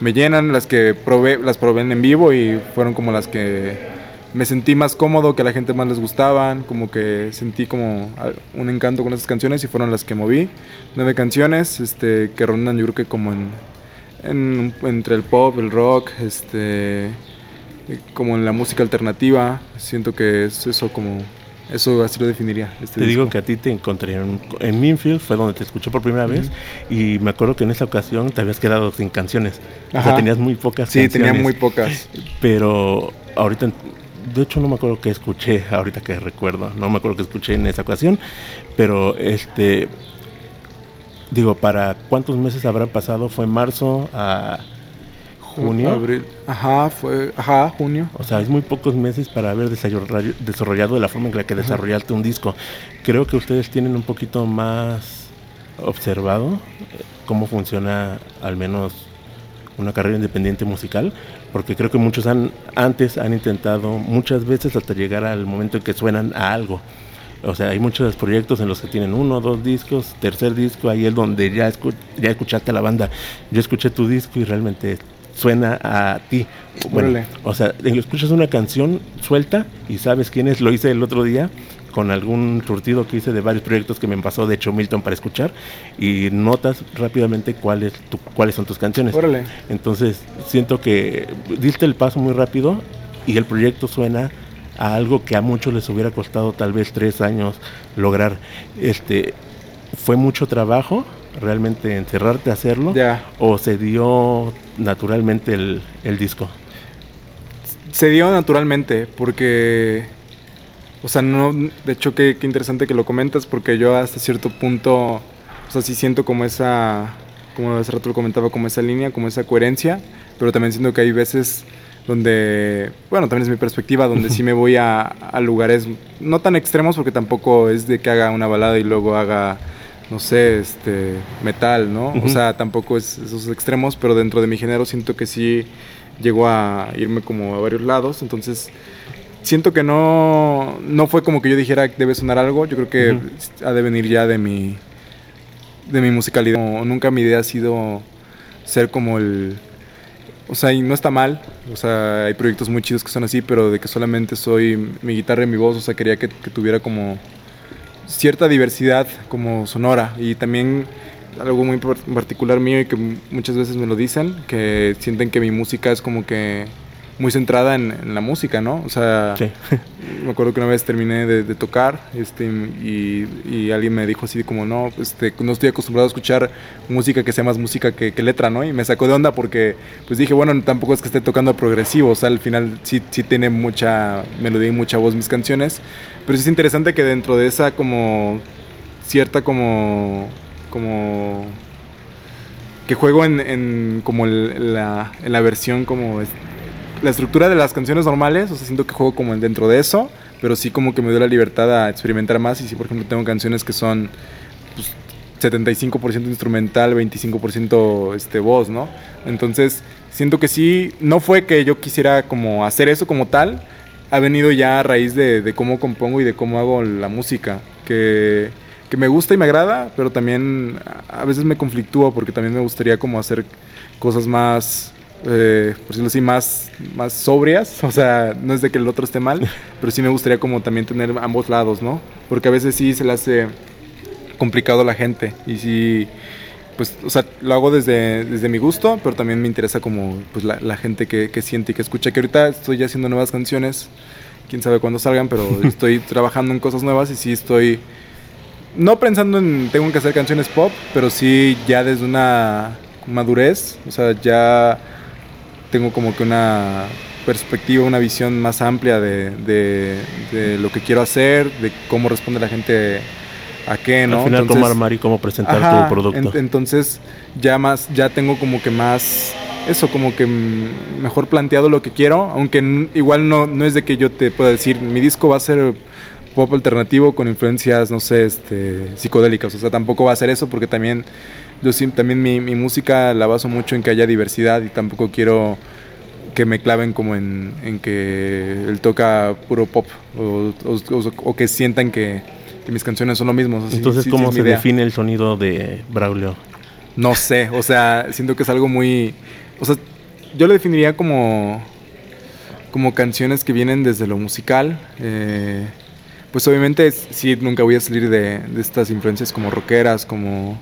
me llenan, las que probé, las probé en vivo y fueron como las que me sentí más cómodo, que a la gente más les gustaban, como que sentí como un encanto con esas canciones y fueron las que moví. Nueve canciones este, que rondan yo creo que como en, en, entre el pop, el rock, este, como en la música alternativa. Siento que es eso como eso así lo definiría. Este te digo que a ti te encontré en, en Minfield, fue donde te escuché por primera vez, y me acuerdo que en esa ocasión te habías quedado sin canciones. O sea, tenías muy pocas sí, tenía muy pocas. Pero ahorita de hecho no me acuerdo que escuché, [laughs] ahorita que recuerdo, no me acuerdo que escuché en esa ocasión, pero este, digo, ¿para cuántos meses habrán pasado? ¿Fue marzo a junio? Abril. Ajá, fue, ajá, junio. O sea, es muy pocos meses para haber desarrollado de la forma en la que desarrollaste un disco. Creo que ustedes tienen un poquito más observado eh, cómo funciona al menos una carrera independiente musical, porque creo que muchos han antes han intentado muchas veces hasta llegar al momento en que suenan a algo. O sea, hay muchos proyectos en los que tienen uno, dos discos, tercer disco, ahí es donde ya, ya escuchaste a la banda. Yo escuché tu disco y realmente suena a ti. Bueno, o sea, escuchas una canción suelta y sabes quién es, lo hice el otro día con algún surtido que hice de varios proyectos que me pasó de hecho Milton para escuchar y notas rápidamente cuáles cuáles son tus canciones. Órale. Entonces siento que diste el paso muy rápido y el proyecto suena a algo que a muchos les hubiera costado tal vez tres años lograr. Este fue mucho trabajo realmente encerrarte a hacerlo o se dio naturalmente el, el disco. Se dio naturalmente porque o sea, no, de hecho, qué, interesante que lo comentas, porque yo hasta cierto punto, o sea, sí siento como esa, como hace rato lo comentaba, como esa línea, como esa coherencia, pero también siento que hay veces donde, bueno, también es mi perspectiva, donde sí me voy a, a, lugares no tan extremos, porque tampoco es de que haga una balada y luego haga, no sé, este, metal, ¿no? O sea, tampoco es esos extremos, pero dentro de mi género siento que sí llegó a irme como a varios lados, entonces siento que no, no fue como que yo dijera que debe sonar algo. Yo creo que ha de venir ya de mi, de mi musicalidad. nunca mi idea ha sido ser como el... O sea, y no está mal. O sea, hay proyectos muy chidos que son así, pero de que solamente soy mi guitarra y mi voz. O sea, quería que, que tuviera como cierta diversidad como sonora. Y también algo muy particular mío y que muchas veces me lo dicen, que sienten que mi música es como que muy centrada en, la música, ¿no? O sea, me acuerdo que una vez terminé de, tocar este, y, alguien me dijo así como, no, este, no estoy acostumbrado a escuchar música que sea más música que, letra, ¿no? Y me sacó de onda porque pues dije, bueno, tampoco es que esté tocando progresivo, o sea, al final sí, sí tiene mucha melodía y mucha voz mis canciones, pero sí es interesante que dentro de esa como cierta como como que juego en, como la, en la versión como la estructura de las canciones normales, o sea, siento que juego como dentro de eso, pero sí como que me dio la libertad a experimentar más y si por ejemplo tengo canciones que son pues, 75% instrumental, 25% este, voz, ¿no? Entonces, siento que sí, no fue que yo quisiera como hacer eso como tal, ha venido ya a raíz de, cómo compongo y de cómo hago la música, que, que, me gusta y me agrada, pero también a veces me conflictúa porque también me gustaría como hacer cosas más eh, por decirlo así, más, más sobrias. [laughs] O sea, no es de que el otro esté mal, [laughs] pero sí me gustaría como también tener ambos lados, ¿no? Porque a veces sí se le hace complicado a la gente y sí, pues, o sea, lo hago desde, desde mi gusto, pero también me interesa como pues, la, gente que, que, siente y que escucha, que ahorita estoy ya haciendo nuevas canciones, quién sabe cuándo salgan, pero [laughs] estoy trabajando en cosas nuevas y sí estoy, no pensando en tengo que hacer canciones pop, pero sí ya desde una madurez, o sea, ya tengo como que una perspectiva, una visión más amplia de, de, lo que quiero hacer, de cómo responde la gente a qué, ¿no? Al final, armar y cómo presentar tu producto. entonces, ya más, ya tengo como que más eso, como que mejor planteado lo que quiero, aunque igual no, no es de que yo te pueda decir, mi disco va a ser pop alternativo con influencias, no sé, este, psicodélicas, o sea, tampoco va a ser eso porque también yo también mi, mi música la baso mucho en que haya diversidad y tampoco quiero que me claven como en, en que él toca puro pop o, o, que sientan que, mis canciones son lo mismo. Entonces, ¿cómo se define el sonido de Braulio? No sé, o sea, siento que es algo muy... O sea, yo lo definiría como, como canciones que vienen desde lo musical. Eh, pues obviamente sí, nunca voy a salir de, de estas influencias como rockeras, como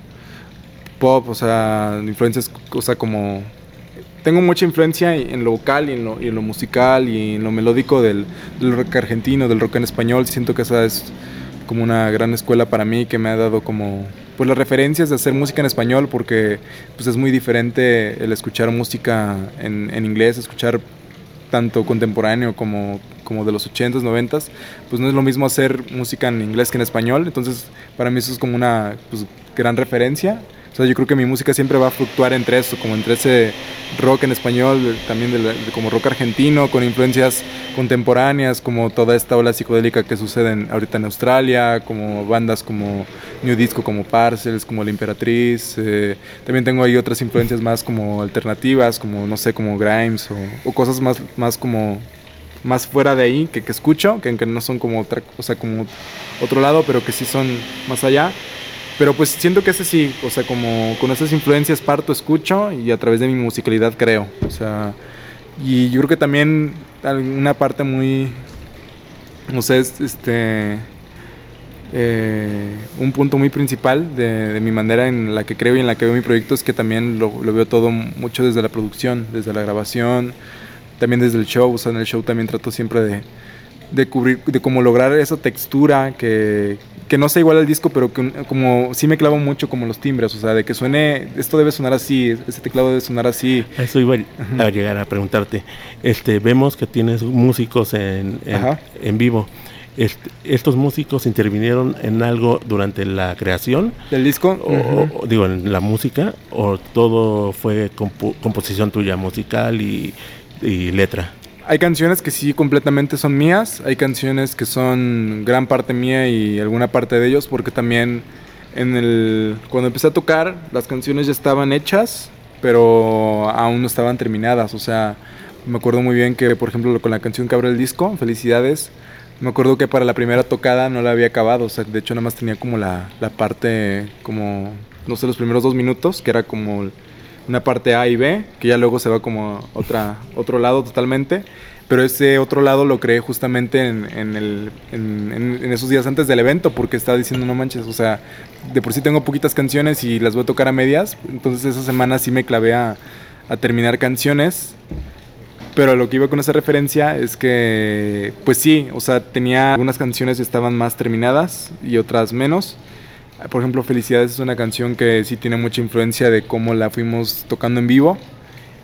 pop, o sea, influencias, o sea, como tengo mucha influencia en lo vocal y en lo, y en lo musical y en lo melódico del, del, rock argentino, del rock en español. Siento que esa es como una gran escuela para mí que me ha dado como pues las referencias de hacer música en español porque pues es muy diferente el escuchar música en, en inglés, escuchar tanto contemporáneo como, como de los 80s, 90s, pues no es lo mismo hacer música en inglés que en español, entonces para mí eso es como una pues, gran referencia o sea, yo creo que mi música siempre va a fluctuar entre eso, como entre ese rock en español, también como rock argentino, con influencias contemporáneas, como toda esta ola psicodélica que sucede ahorita en Australia, como bandas como New Disco, como Parcels, como La Imperatriz. Eh, también tengo ahí otras influencias más como alternativas, como, no sé, como Grimes o, cosas más, más como más fuera de ahí que, que escucho, que, que no son como otra, o sea, como otro lado, pero que sí son más allá. Pero pues siento que ese sí, o sea, como con esas influencias parto, escucho y a través de mi musicalidad creo. O sea, y yo creo que también una parte muy, no sé, este, eh, un punto muy principal de, mi manera en la que creo y en la que veo mi proyecto es que también lo, lo, veo todo mucho desde la producción, desde la grabación, también desde el show. O sea, en el show también trato siempre de, de cubrir, de cómo lograr esa textura que, que no sea igual al disco, pero que como sí me clavo mucho como los timbres, o sea, de que suene, esto debe sonar así, ese teclado debe sonar así. Eso iba a llegar a preguntarte. Este, vemos que tienes músicos en, en, vivo. Este, ¿Estos músicos intervinieron en algo durante la creación? ¿Del disco? O, digo, en la música, o todo fue composición tuya, musical y, y letra? Hay canciones que sí completamente son mías, hay canciones que son gran parte mía y alguna parte de ellos, porque también en el cuando empecé a tocar las canciones ya estaban hechas, pero aún no estaban terminadas, o sea, me acuerdo muy bien que por ejemplo con la canción que abre el disco, Felicidades, me acuerdo que para la primera tocada no la había acabado, o sea, de hecho nada más tenía como la, la parte como no sé los primeros dos minutos, que era como una parte A y B, que ya luego se va como otra, otro lado totalmente. Pero ese otro lado lo creé justamente en, en, en, esos días antes del evento, porque estaba diciendo, no manches, o sea, de por sí tengo poquitas canciones y las voy a tocar a medias. Entonces esa semana sí me clavé a, a terminar canciones. Pero lo que iba con esa referencia es que, pues sí, o sea, tenía algunas canciones que estaban más terminadas y otras menos. Por ejemplo, Felicidades es una canción que sí tiene mucha influencia de cómo la fuimos tocando en vivo.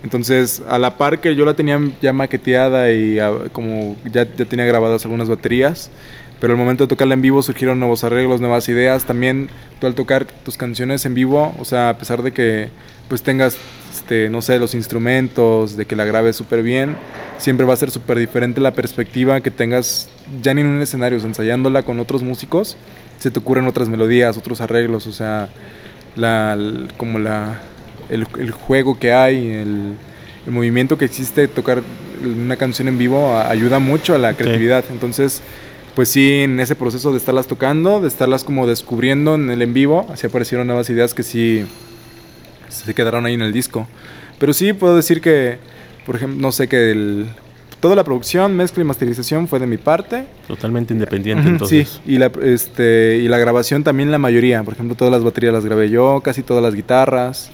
Entonces, a la par que yo la tenía ya maqueteada y ah, como ya, ya tenía grabadas algunas baterías, pero al momento de tocarla en vivo surgieron nuevos arreglos, nuevas ideas. También tú al tocar tus canciones en vivo, o sea, a pesar de que pues tengas, este, no sé, los instrumentos, de que la grabes súper bien, siempre va a ser súper diferente la perspectiva que tengas ya ni en un escenario, ensayándola con otros músicos se te ocurren otras melodías, otros arreglos, o sea, la, como la, el, juego que hay, el, movimiento que existe, tocar una canción en vivo ayuda mucho a la creatividad. Entonces, pues sí, en ese proceso de estarlas tocando, de estarlas como descubriendo en el en vivo, así aparecieron nuevas ideas que sí se quedaron ahí en el disco. Pero sí puedo decir que, por ejemplo, no sé, que el, toda la producción, mezcla y masterización fue de mi parte. Totalmente independiente, entonces. Sí, y la, este, y la grabación también la mayoría. Por ejemplo, todas las baterías las grabé yo, casi todas las guitarras.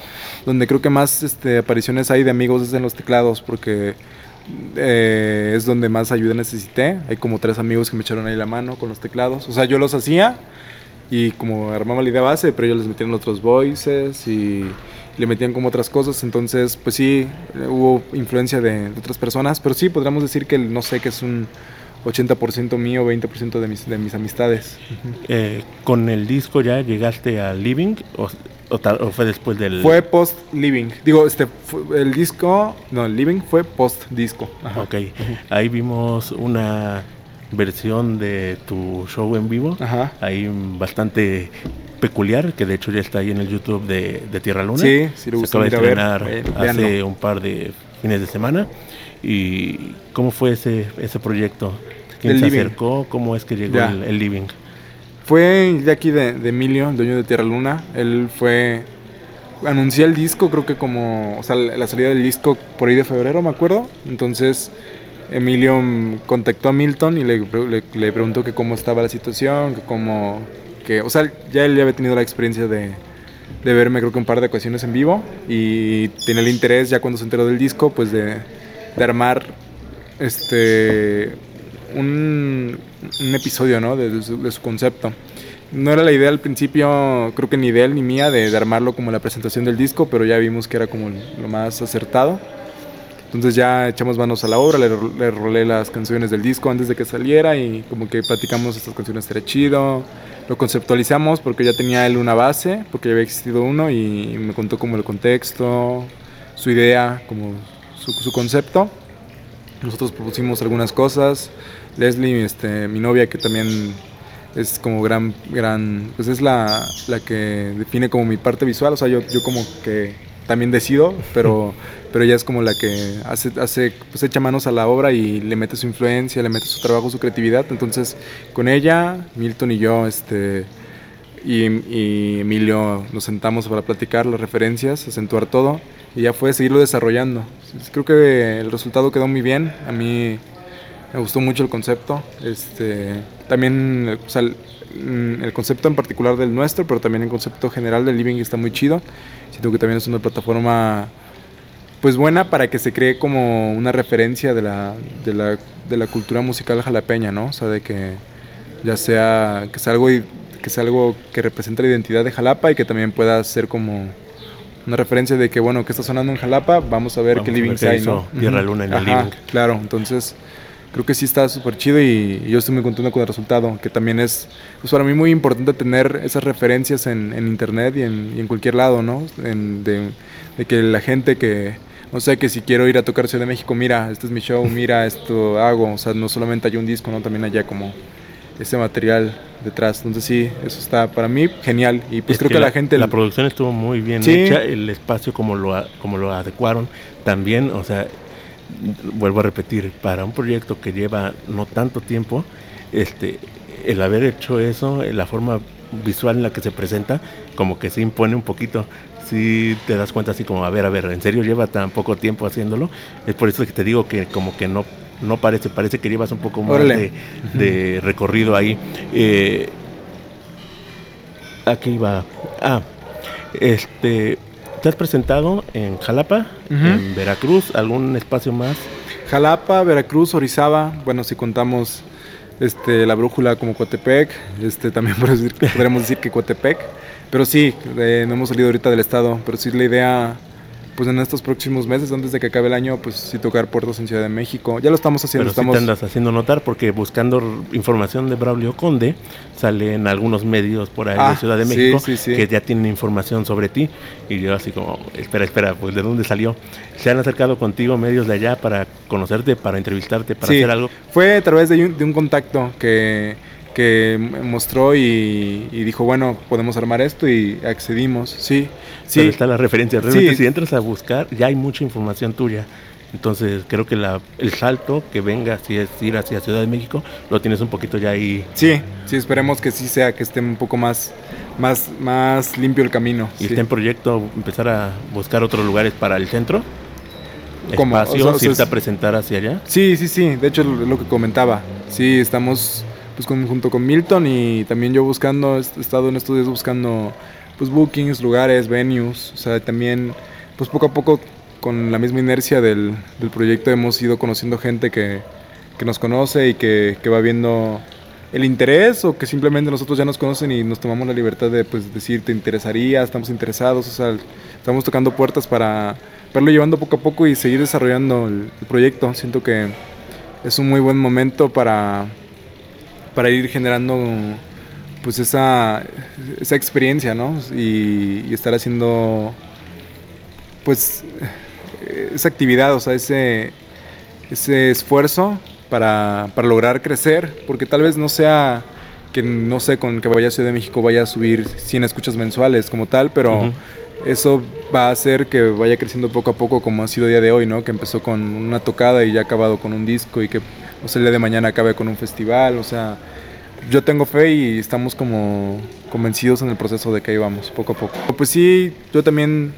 Donde creo que más este, apariciones hay de amigos es en los teclados, porque eh, es donde más ayuda necesité. Hay como tres amigos que me echaron ahí la mano con los teclados. O sea, yo los hacía y como armaba la idea base, pero ellos les metían otros voices y le metían como otras cosas, entonces pues sí, hubo influencia de, otras personas, pero sí, podríamos decir que no sé, que es un 80% mío, 20% de mis, de mis amistades. Eh, ¿Con el disco ya llegaste al Living o, ¿O, tal- o fue después del...? Fue post Living. Digo, este, fue- el disco, no, el Living fue post disco. Ajá. Ok, ahí vimos una versión de tu show en vivo, Ajá. ahí bastante peculiar, que de hecho ya está ahí en el YouTube de, de Tierra Luna. Sí, si lo Se acaba de ver, estrenar eh, hace véanlo. un par de fines de semana. ¿Y cómo fue ese, ese proyecto? ¿Quién Del se Living. acercó? ¿Cómo es que llegó el, el Living? Fue de aquí de, de Emilio, el dueño de Tierra Luna. Él fue. Anuncié el disco, creo que como. O sea, la salida del disco por ahí de febrero, me acuerdo. Entonces, Emilio mm, contactó a Milton y le, le- le preguntó que cómo estaba la situación, que cómo. Que, o sea, ya él ya había tenido la experiencia de, de verme, creo que un par de ocasiones en vivo. Y tenía el interés, ya cuando se enteró del disco, pues de, de armar este un, un episodio ¿no? de, de su, de su concepto. No era la idea al principio, creo que ni de él ni mía, de, armarlo como la presentación del disco, pero ya vimos que era como lo más acertado. Entonces ya echamos manos a la obra, le, le rolé las canciones del disco antes de que saliera y como que platicamos estas canciones estaría chido. Lo conceptualizamos porque ya tenía él una base, porque ya había existido uno y me contó como el contexto, su idea, como su, su concepto. Nosotros propusimos algunas cosas. Leslie, este, mi novia, que también es como gran, gran, pues es la, la que define como mi parte visual. O sea, yo, yo como que también decido, pero, pero ella es como la que hace, hace, pues echa manos a la obra y le mete su influencia, le mete su trabajo, su creatividad. Entonces, con ella, Milton y yo, este, y, Emilio nos sentamos para platicar las referencias, acentuar todo y ya fue seguirlo desarrollando. Creo que el resultado quedó muy bien. A mí me gustó mucho el concepto. Este, también o sea, el, mm, el concepto en particular del nuestro, pero también el concepto general del Living está muy chido. Siento que también es una plataforma pues buena para que se cree como una referencia de la, de la, de la cultura musical jalapeña, ¿no? O sea, de que ya sea que sea algo que sea algo que represente la identidad de Jalapa y que también pueda ser como una referencia de que bueno, que está sonando en Jalapa, vamos a ver Vamos qué a ver living qué hay, hizo ¿no? Tierra. Luna en el Ajá, living. Claro, entonces creo que sí está súper chido y, y yo estoy muy contento con el resultado, que también es pues para mí muy importante tener esas referencias en, en internet y en, y en cualquier lado, ¿no? En- de, de que la gente que, no sé, que si quiero ir a tocar Ciudad de México, mira, este es mi show, mira, esto hago, o sea, no solamente hay un disco, ¿no? También haya como ese material detrás, entonces sí, eso está para mí genial y pues Es creo que, la, gente... La producción estuvo muy bien Sí. hecha, el espacio como lo, como lo adecuaron también, o sea, vuelvo a repetir, para un proyecto que lleva no tanto tiempo, este, el haber hecho eso, la forma visual en la que se presenta, como que se impone un poquito. Si te das cuenta así como, a ver, a ver, ¿en serio lleva tan poco tiempo haciéndolo? Es por eso que te digo que como que no, no parece, parece que llevas un poco más de, de recorrido ahí. Eh, ¿A qué iba? Ah, este, ¿te has presentado en Jalapa, en Veracruz, algún espacio más? Jalapa, Veracruz, Orizaba, bueno, si contamos este, la brújula como Coatepec, este, también [laughs] podremos decir que Coatepec, pero sí, eh, no hemos salido ahorita del estado, pero sí la idea, pues en estos próximos meses, antes de que acabe el año, pues sí tocar puertos en Ciudad de México, ya lo estamos haciendo, Pero sí estamos... te andas haciendo notar porque buscando información de Braulio Conde salen algunos medios por ahí Ah, de Ciudad de México sí, sí. que ya tienen información sobre ti y yo así como, espera, espera, pues ¿de dónde salió? ¿Se han acercado contigo medios de allá para conocerte, para entrevistarte, para hacer algo? Fue a través de un, de un contacto que, que mostró y, y dijo, bueno, podemos armar esto y accedimos, sí, sí. Pero está la referencia. Realmente Sí. si entras a buscar, ya hay mucha información tuya. Entonces creo que la, el salto que venga, si es ir hacia Ciudad de México, lo tienes un poquito ya ahí. Sí, sí, esperemos que sí sea, que esté un poco más, más, más limpio el camino. Y sí. está en proyecto empezar a buscar otros lugares para el centro. ¿Cómo? Espacios, O sea, o sea, irte a es- presentar hacia allá. Sí, sí, sí, de hecho lo que comentaba. Sí, estamos pues con- junto con Milton y también yo buscando, he estado en estos días buscando pues bookings, lugares, venues, o sea, también pues poco a poco con la misma inercia del, del proyecto hemos ido conociendo gente que, que nos conoce y que, que va viendo el interés o que simplemente nosotros ya nos conocen y nos tomamos la libertad de pues decir te interesaría, estamos interesados, o sea, estamos tocando puertas para verlo llevando poco a poco y seguir desarrollando el, el proyecto. Siento que es un muy buen momento para, para ir generando pues esa, esa experiencia, ¿no? Y, estar haciendo, pues, esa actividad, o sea, ese, ese esfuerzo para, para lograr crecer, porque tal vez no sea que no sé, con que vaya a Ciudad de México vaya a subir 100 escuchas mensuales como tal, pero eso va a hacer que vaya creciendo poco a poco como ha sido el día de hoy, ¿no? Que empezó con una tocada y ya ha acabado con un disco y que, o sea, el día de mañana acabe con un festival, o sea, yo tengo fe y estamos como convencidos en el proceso de que ahí vamos, poco a poco. Pues sí, yo también,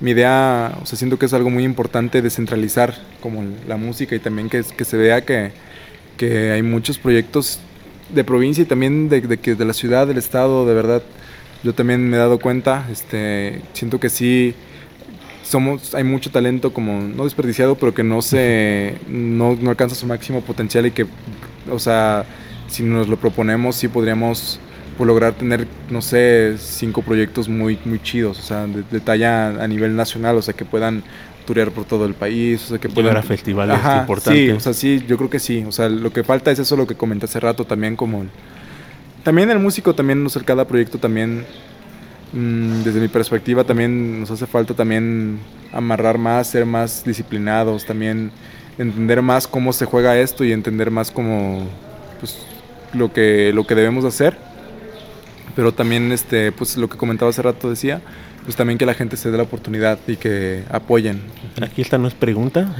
mi idea, o sea, siento que es algo muy importante descentralizar como la música y también que, que se vea que, que hay muchos proyectos de provincia y también de, de, de, la ciudad, del estado, de verdad, yo también me he dado cuenta, este, siento que sí somos, hay mucho talento como no desperdiciado, pero que no se, no, no alcanza su máximo potencial y que, o sea, si nos lo proponemos, sí podríamos pues, lograr tener, no sé, cinco proyectos muy, muy chidos, o sea, de, de, talla a nivel nacional, o sea, que puedan turear por todo el país, o sea, que puedan... a festivales importantes. Sí, o sea, sí, yo creo que sí, o sea, lo que falta es eso lo que comenté hace rato también como... También el músico, también, no sé, cada proyecto también, desde mi perspectiva, también nos hace falta también amarrar más, ser más disciplinados, también entender más cómo se juega esto y entender más cómo, pues, lo que, lo que debemos hacer. Pero también, este, pues, lo que comentaba hace rato decía, pues también que la gente se dé la oportunidad y que apoyen. Aquí esta no es pregunta,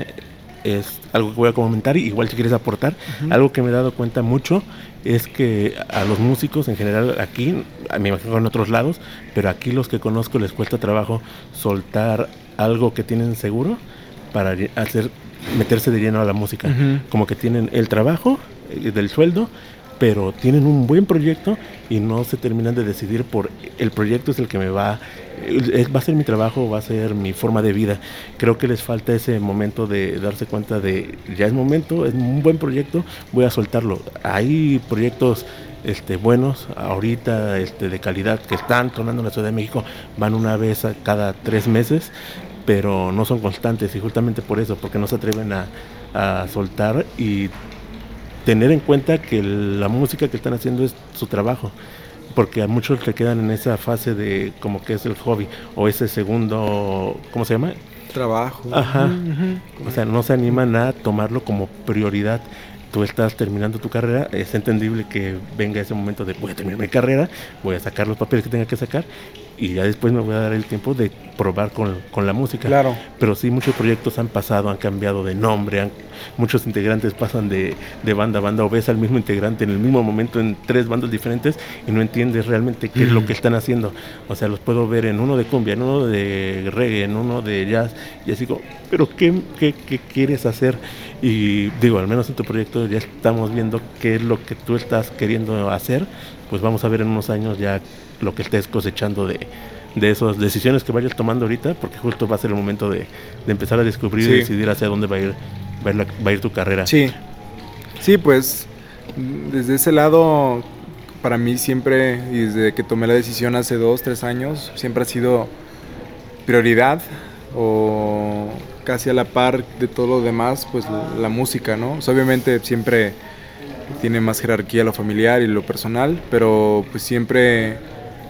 es algo que voy a comentar, igual si quieres aportar. Algo que me he dado cuenta mucho es que a los músicos en general aquí, me imagino en otros lados, pero aquí los que conozco les cuesta trabajo soltar algo que tienen seguro para hacer meterse de lleno a la música. Como que tienen el trabajo eh, del sueldo pero tienen un buen proyecto y no se terminan de decidir por el proyecto es el que me va va a ser mi trabajo, va a ser mi forma de vida. Creo que les falta ese momento de darse cuenta de ya es momento, es un buen proyecto, voy a soltarlo. Hay proyectos este, buenos ahorita este, de calidad que están sonando en la Ciudad de México, van una vez cada tres meses, pero no son constantes y justamente por eso, porque no se atreven a, a soltar y tener en cuenta que la música que están haciendo es su trabajo porque a muchos le quedan en esa fase de como que es el hobby o ese segundo, ¿cómo se llama? Trabajo. Ajá. O sea, no se animan a tomarlo como prioridad. Tú estás terminando tu carrera, es entendible que venga ese momento de voy a terminar mi carrera, voy a sacar los papeles que tenga que sacar y ya después me voy a dar el tiempo de probar con, con, la música. Claro. Pero sí, muchos proyectos han pasado, han cambiado de nombre, han, muchos integrantes pasan de, de, banda a banda o ves al mismo integrante en el mismo momento en tres bandas diferentes y no entiendes realmente qué es lo que están haciendo. O sea, los puedo ver en uno de cumbia, en uno de reggae, en uno de jazz y así como, pero ¿qué, qué, qué quieres hacer? Y digo, al menos en tu proyecto ya estamos viendo qué es lo que tú estás queriendo hacer, pues vamos a ver en unos años ya lo que estés cosechando de, de esas decisiones que vayas tomando ahorita, porque justo va a ser el momento de, de empezar a descubrir y decidir hacia dónde va a ir, va a ir, va a ir tu carrera. Sí, sí, pues desde ese lado, para mí siempre, y desde que tomé la decisión hace dos, tres años, siempre ha sido prioridad o casi a la par de todo lo demás, pues la, la música, ¿no? O sea, obviamente siempre tiene más jerarquía lo familiar y lo personal, pero pues siempre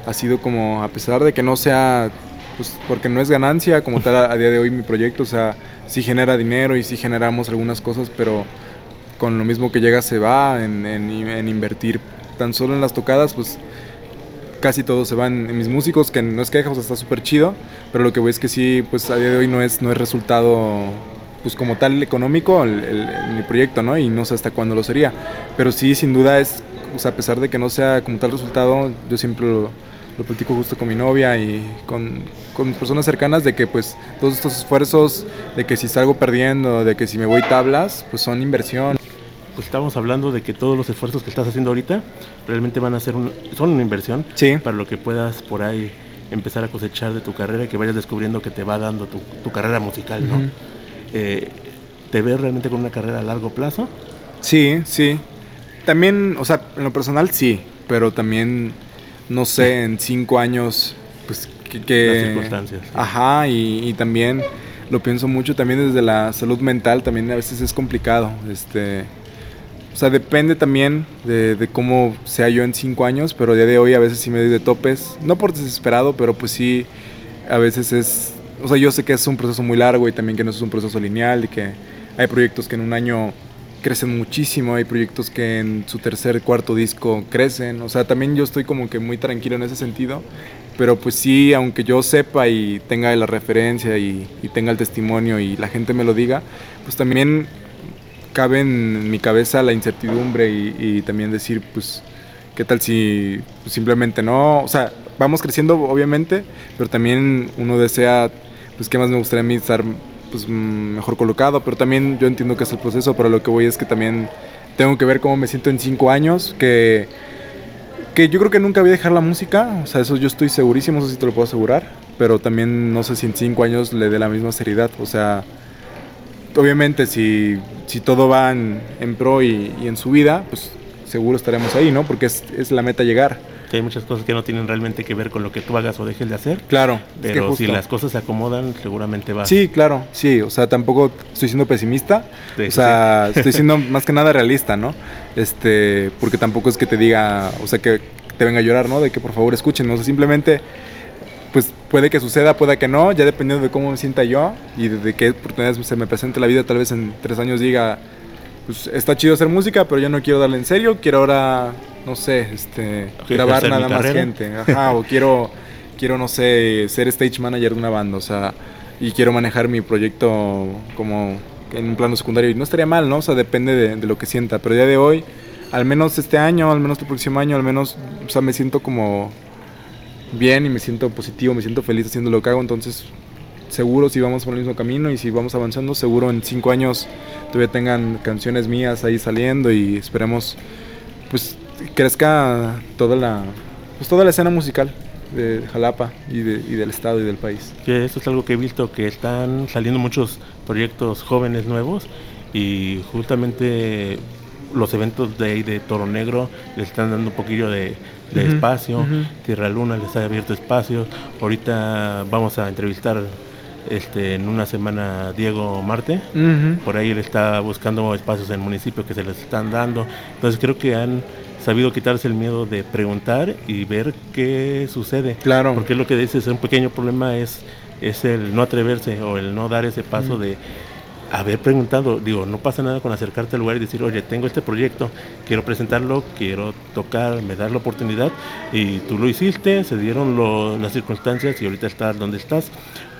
ha sido como, a pesar de que no sea, pues porque no es ganancia como tal a, día de hoy mi proyecto, o sea, sí genera dinero y sí generamos algunas cosas, pero con lo mismo que llega se va en, en, invertir tan solo en las tocadas, pues casi todo se va en, mis músicos, que no es queja, o sea, está súper chido, pero lo que voy es que sí, pues a día de hoy no es, no es resultado pues como tal económico el, el, el, proyecto, ¿no? Y no sé hasta cuándo lo sería. Pero sí, sin duda es, o sea, a pesar de que no sea como tal resultado, yo siempre lo, lo platico justo con mi novia y con, con personas cercanas de que pues todos estos esfuerzos, de que si salgo perdiendo, de que si me voy tablas, pues son inversión. Pues estamos hablando de que todos los esfuerzos que estás haciendo ahorita realmente van a ser un, son una inversión sí. para lo que puedas por ahí empezar a cosechar de tu carrera y que vayas descubriendo que te va dando tu, tu carrera musical, ¿no? Uh -huh. eh, ¿Te ves realmente con una carrera a largo plazo? Sí, sí. También, o sea, en lo personal sí, pero también no sé, [laughs] en cinco años, pues que... que Las circunstancias. Sí. Ajá, y, y, también lo pienso mucho también desde la salud mental, también a veces es complicado, este, O sea, depende también de, de, cómo sea yo en cinco años, pero a día de hoy a veces sí me doy de topes. No por desesperado, pero pues sí, a veces es... O sea, yo sé que es un proceso muy largo y también que no es un proceso lineal y que hay proyectos que en un año crecen muchísimo, hay proyectos que en su tercer, cuarto disco crecen, o sea, también yo estoy como que muy tranquilo en ese sentido, pero pues sí, aunque yo sepa y tenga la referencia y, tenga el testimonio y la gente me lo diga, pues también cabe en mi cabeza la incertidumbre y, también decir, pues, ¿qué tal si pues, simplemente no? O sea, vamos creciendo obviamente, pero también uno desea, pues, ¿qué más me gustaría a mí estar pues, mejor colocado, pero también yo entiendo que es el proceso, pero lo que voy es que también tengo que ver cómo me siento en cinco años, que, que yo creo que nunca voy a dejar la música, o sea, eso yo estoy segurísimo, eso sí te lo puedo asegurar, pero también no sé si en cinco años le dé la misma seriedad, o sea, obviamente si, si todo va en, pro y, y, en su vida, pues seguro estaremos ahí, ¿no? Porque es, es la meta llegar hay muchas cosas que no tienen realmente que ver con lo que tú hagas o dejes de hacer. Claro. Pero si las cosas se acomodan, seguramente va. Sí, claro, sí. O sea, tampoco estoy siendo pesimista. o sea, estoy siendo [laughs] más que nada realista, ¿no? Este, porque tampoco es que te diga, o sea, que te venga a llorar, ¿no? De que por favor escuchen. O sea, simplemente pues puede que suceda, puede que no, ya dependiendo de cómo me sienta yo y de, qué oportunidades se me presente la vida, tal vez en tres años diga, pues está chido hacer música, pero yo no quiero darle en serio, quiero ahora no sé, este, grabar nada más gente, ajá, o quiero, quiero, no sé, ser stage manager de una banda, o sea, y quiero manejar mi proyecto como en un plano secundario, y no estaría mal, ¿no? O sea, depende de, lo que sienta, pero ya de hoy, al menos este año, al menos el próximo año, al menos, o sea, me siento como bien y me siento positivo, me siento feliz haciendo lo que hago, entonces seguro si vamos por el mismo camino y si vamos avanzando, seguro en cinco años todavía tengan canciones mías ahí saliendo y esperemos pues crezca toda la, pues toda la escena musical de Jalapa y, del estado y del país. Que eso es algo que he visto, que están saliendo muchos proyectos jóvenes nuevos y justamente los eventos de ahí de Toro Negro les están dando un poquillo de, espacio, Tierra Luna les ha abierto espacio, ahorita vamos a entrevistar este, en una semana Diego Marte, por ahí él está buscando espacios en el municipio que se les están dando, entonces creo que han sabido quitarse el miedo de preguntar y ver qué sucede. Claro. Porque lo que dices, un pequeño problema es, es el no atreverse o el no dar ese paso de haber preguntado. Digo, no pasa nada con acercarte al lugar y decir, oye, tengo este proyecto, quiero presentarlo, quiero tocar, me das la oportunidad. Y tú lo hiciste, se dieron las circunstancias y ahorita estás donde estás.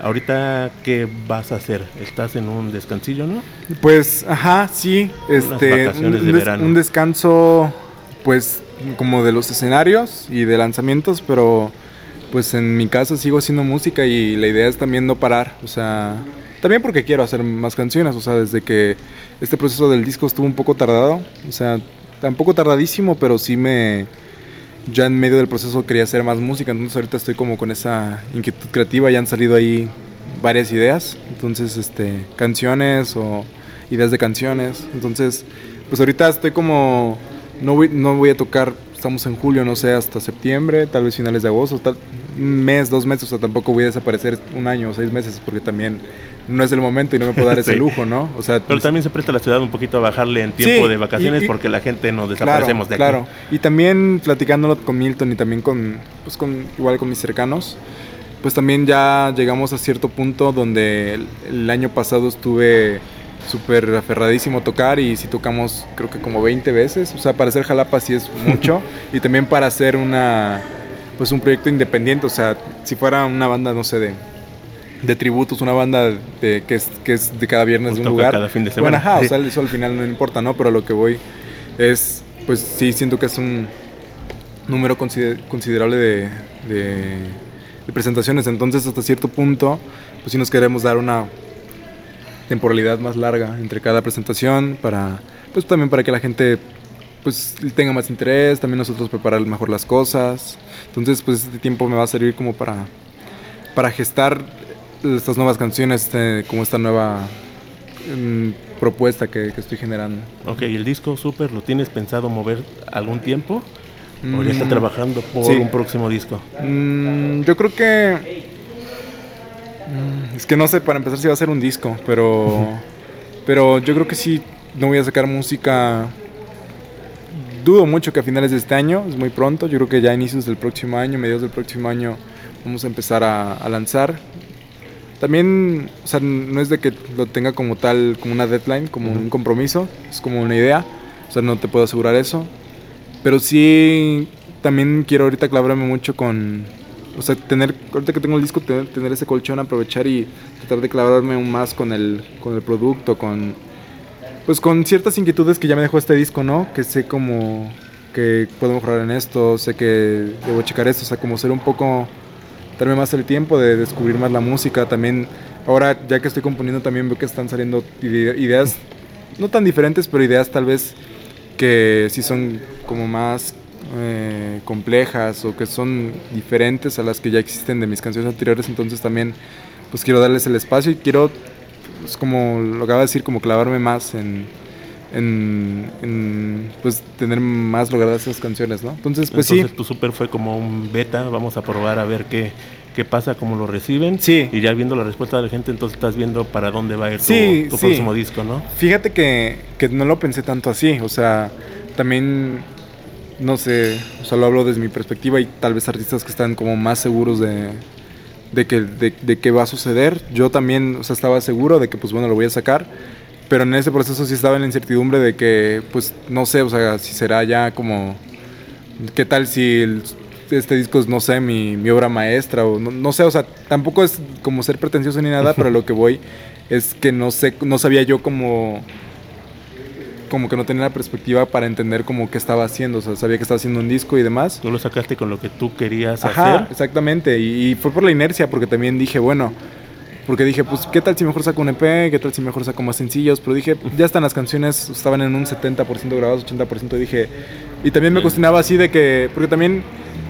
Ahorita, ¿qué vas a hacer? ¿Estás en un descansillo, no? Pues, ajá, sí. Este, un descanso pues como de los escenarios y de lanzamientos, pero pues en mi caso sigo haciendo música y la idea es también no parar, o sea, también porque quiero hacer más canciones, o sea, desde que este proceso del disco estuvo un poco tardado, o sea, tampoco tardadísimo, pero sí me ya en medio del proceso quería hacer más música, entonces ahorita estoy como con esa inquietud creativa, ya han salido ahí varias ideas, entonces este canciones o ideas de canciones, entonces pues ahorita estoy como no voy, no voy a tocar, estamos en julio, no sé, hasta septiembre, tal vez finales de agosto, tal, un mes, dos meses, o sea, tampoco voy a desaparecer un año o seis meses porque también no es el momento y no me puedo dar ese [laughs] lujo, ¿no? O sea, Pero pues también se presta la ciudad un poquito a bajarle en tiempo de vacaciones porque la gente nos desaparecemos de aquí. Claro, y también platicándolo con Milton y también con, pues con, igual con mis cercanos, pues también ya llegamos a cierto punto donde el año pasado estuve súper aferradísimo tocar y si tocamos creo que como 20 veces. O sea, para hacer Jalapa sí es [laughs] mucho y también para hacer una pues un proyecto independiente, o sea, si fuera una banda no sé de de tributos, una banda de, que, es, que es de cada viernes de un lugar. Cada fin de semana. Bueno, ajá, o sea, eso al final no importa, ¿no? Pero lo que voy es, pues sí, siento que es un número considerable de, de, de presentaciones, entonces hasta cierto punto, pues sí nos queremos dar una temporalidad más larga entre cada presentación para pues también para que la gente pues tenga más interés, también nosotros preparar mejor las cosas. Entonces, pues este tiempo me va a servir como para para gestar estas nuevas canciones, este, como esta nueva mm, propuesta que, estoy generando. Ok, ¿y el disco Super lo tienes pensado mover algún tiempo? ¿O ya está mm, trabajando por un próximo disco? Mm, yo creo que Mm, es que no sé para empezar si va a ser un disco, pero, pero yo creo que sí, no voy a sacar música dudo mucho que a finales de este año, es muy pronto, yo creo que ya a inicios del próximo año, mediados del próximo año, vamos a empezar a, a lanzar. También, o sea, no es de que lo tenga como tal, como una deadline, como un compromiso, es como una idea, o sea, no te puedo asegurar eso. Pero sí, también quiero ahorita clavarme mucho con, o sea, tener, ahorita que tengo el disco, tener, tener, ese colchón, aprovechar y tratar de clavarme aún más con el, con el producto, con, pues con ciertas inquietudes que ya me dejó este disco, ¿no? Que sé como que puedo mejorar en esto, sé que debo checar esto, o sea, como ser un poco, darme más el tiempo de descubrir más la música, también, ahora ya que estoy componiendo también veo que están saliendo ideas, no tan diferentes, pero ideas tal vez que sí son como más eh, complejas o que son diferentes a las que ya existen de mis canciones anteriores, entonces también pues quiero darles el espacio y quiero, pues como lo acaba de decir, como clavarme más en, en, en, pues tener más logradas esas canciones, ¿no? Entonces, pues Entonces, sí. tu super fue como un beta, vamos a probar a ver qué, qué pasa, cómo lo reciben. Sí. Y ya viendo la respuesta de la gente, entonces estás viendo para dónde va a ir tu, Sí, tu sí. próximo disco, ¿no? Fíjate que, que no lo pensé tanto así, o sea, también, no sé, o sea, lo hablo desde mi perspectiva y tal vez artistas que están como más seguros de, de que de, de qué va a suceder. Yo también, o sea, estaba seguro de que, pues bueno, lo voy a sacar, pero en ese proceso sí estaba en la incertidumbre de que, pues, no sé, o sea, si será ya como, ¿qué tal si el- este disco es, no sé, mi, mi obra maestra o no, no sé, o sea, tampoco es como ser pretencioso ni nada, pero lo que voy es que no sé, no sabía yo como como que no tenía la perspectiva para entender como qué estaba haciendo, o sea, sabía que estaba haciendo un disco y demás. Tú lo sacaste con lo que tú querías Ajá, hacer. exactamente, y, y fue por la inercia, porque también dije, bueno, porque dije, pues, ¿qué tal si mejor saco un EP? ¿Qué tal si mejor saco más sencillos? Pero dije, ya están las canciones, estaban en un 70% grabados, 80%, y dije, y también me cuestionaba así de que, porque también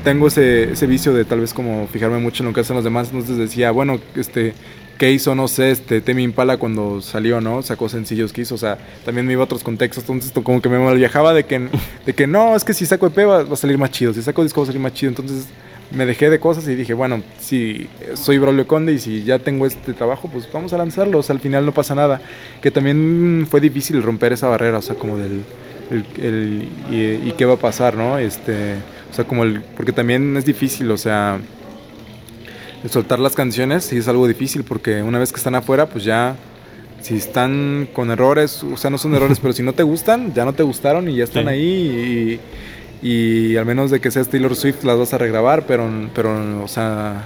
tengo ese, ese vicio de tal vez como fijarme mucho en lo que hacen los demás, entonces decía, bueno, este, ¿qué hizo, no sé, este, Temi Impala cuando salió, no? Sacó sencillos que hizo, o sea, también me iba a otros contextos, entonces como que me mal viajaba de que, de que no, es que si saco EP va, va a salir más chido, si saco disco va a salir más chido, entonces me dejé de cosas y dije, bueno, si soy Braulio Conde y si ya tengo este trabajo, pues vamos a lanzarlo, o sea, al final no pasa nada. Que también fue difícil romper esa barrera, o sea, como del, el, el- y, y qué va a pasar, ¿no? Este, o sea, como el, porque también es difícil, o sea, soltar las canciones sí es algo difícil porque una vez que están afuera, pues ya, si están con errores, o sea, no son errores, [laughs] pero si no te gustan, ya no te gustaron y ya están Sí. ahí y, al menos de que seas Taylor Swift las vas a regrabar, pero, pero, o sea,